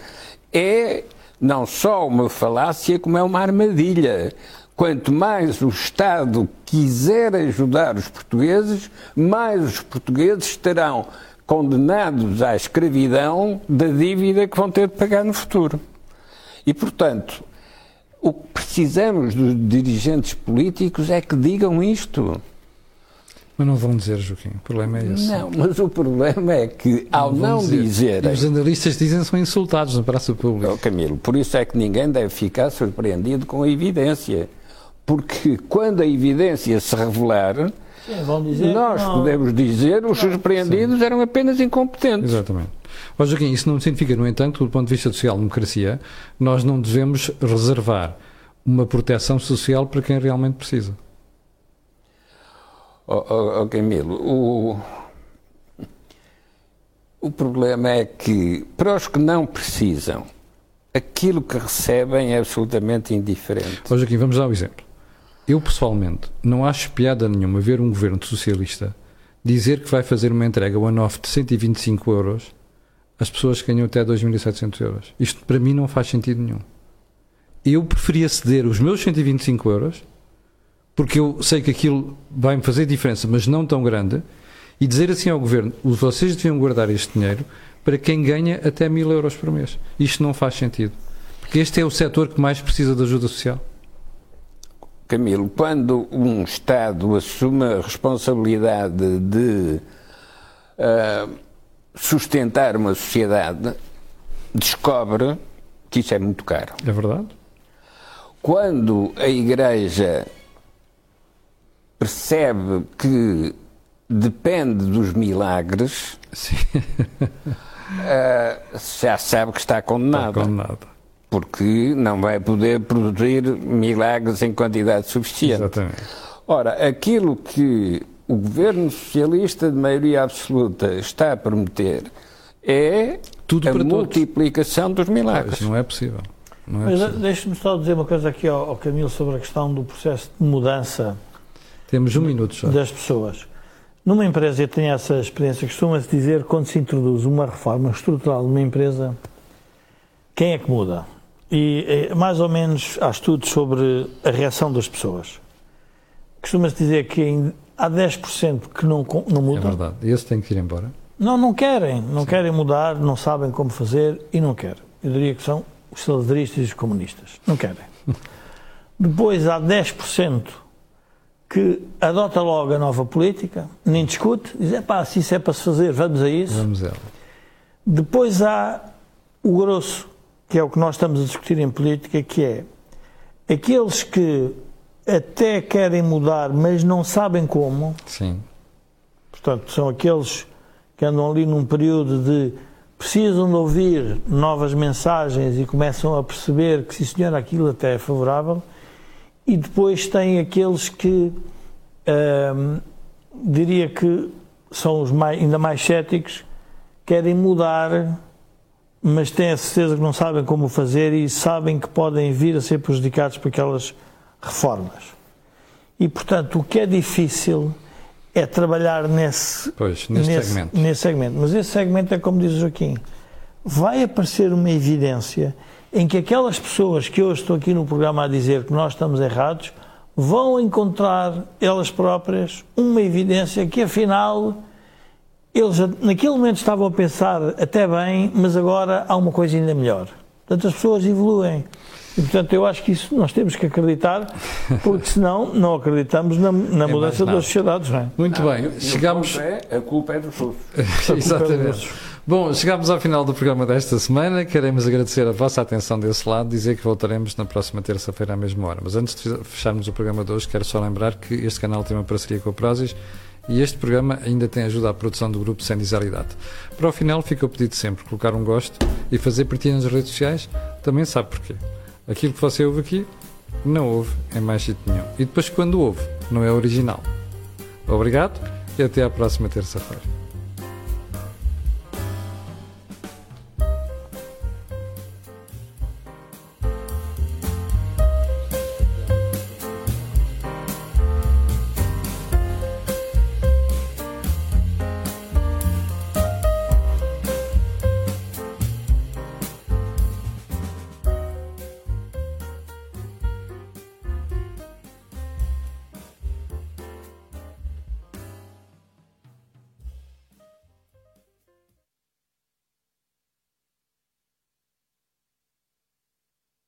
é não só uma falácia, como é uma armadilha. Quanto mais o Estado quiser ajudar os portugueses, mais os portugueses estarão condenados à escravidão da dívida que vão ter de pagar no futuro. E, portanto, o que precisamos dos dirigentes políticos é que digam isto. Mas não vão dizer, Joaquim. O problema é esse. Não, mas o problema é que, ao não, não dizer. os analistas dizem são insultados na praça pública. Oh, Camilo, por isso é que ninguém deve ficar surpreendido com a evidência. Porque quando a evidência se revelar, Sim, dizer, nós não... podemos dizer os surpreendidos Sim. eram apenas incompetentes. Exatamente. Ó Joaquim, isso não significa, no entanto, do ponto de vista da social-democracia, nós não devemos reservar uma proteção social para quem realmente precisa. Oh, oh, oh Camilo, o, o problema é que, para os que não precisam, aquilo que recebem é absolutamente indiferente. Ó Joaquim, vamos dar um exemplo. Eu, pessoalmente, não acho piada nenhuma ver um governo socialista dizer que vai fazer uma entrega one-off de 125 euros às pessoas que ganham até 2.700 euros. Isto, para mim, não faz sentido nenhum. Eu preferia ceder os meus 125 euros porque eu sei que aquilo vai me fazer diferença, mas não tão grande, e dizer assim ao governo: vocês deviam guardar este dinheiro para quem ganha até mil euros por mês. Isto não faz sentido. Porque este é o setor que mais precisa de ajuda social. Camilo, quando um Estado assume a responsabilidade de uh, sustentar uma sociedade, descobre que isso é muito caro. É verdade. Quando a Igreja percebe que depende dos milagres, uh, já sabe que está condenada. Está condenada. Porque não vai poder produzir milagres em quantidade suficiente. Exatamente. Ora, aquilo que o governo socialista de maioria absoluta está a prometer é Tudo a multiplicação todos. dos milagres. Não é possível. Não é Mas deixe-me só dizer uma coisa aqui ao, ao Camilo sobre a questão do processo de mudança temos um minuto só. Das pessoas. Numa empresa, eu tenho essa experiência, costuma-se dizer, quando se introduz uma reforma estrutural numa empresa, quem é que muda? E é, mais ou menos há estudos sobre a reação das pessoas. Costuma-se dizer que há 10% que não, não mudam. É verdade. Esse tem que ir embora. Não, não querem. Não Sim. querem mudar, não sabem como fazer e não querem. Eu diria que são os salazaristas e os comunistas. Não querem. (laughs) Depois há 10% que adota logo a nova política, nem discute, diz, pá, se isso é para se fazer, vamos a isso. Vamos a ela. Depois há o grosso, que é o que nós estamos a discutir em política, que é aqueles que até querem mudar, mas não sabem como. Sim. Portanto, são aqueles que andam ali num período de precisam de ouvir novas mensagens e começam a perceber que, sim senhor, aquilo até é favorável. E depois tem aqueles que hum, diria que são os mais, ainda mais céticos, querem mudar, mas têm a certeza que não sabem como fazer e sabem que podem vir a ser prejudicados por aquelas reformas. E, portanto, o que é difícil é trabalhar nesse, pois, nesse, nesse, segmento. nesse segmento. Mas esse segmento é como diz o Joaquim, vai aparecer uma evidência em que aquelas pessoas que hoje estou aqui no programa a dizer que nós estamos errados vão encontrar elas próprias uma evidência que afinal eles naquele momento estavam a pensar até bem, mas agora há uma coisa ainda melhor. Portanto, as pessoas evoluem. E, portanto, eu acho que isso nós temos que acreditar, porque (laughs) senão não acreditamos na, na É mudança das sociedades. Não é? Muito bem, E o chegamos. ponto é, a culpa é dos russos. (laughs) Exatamente. Bom, chegamos ao final do programa desta semana. Queremos agradecer a vossa atenção desse lado, dizer que voltaremos na próxima terça-feira à mesma hora. Mas antes de fecharmos o programa de hoje, quero só lembrar que este canal tem uma parceria com a Prozis e este programa ainda tem ajuda à produção do grupo Sem Dizaridade. Para o final, fica o pedido sempre: colocar um gosto e fazer partilha nas redes sociais. Também sabe porquê. Aquilo que você ouve aqui, não ouve em mais sítio nenhum. E depois, quando ouve, não é original. Obrigado e até à próxima terça-feira.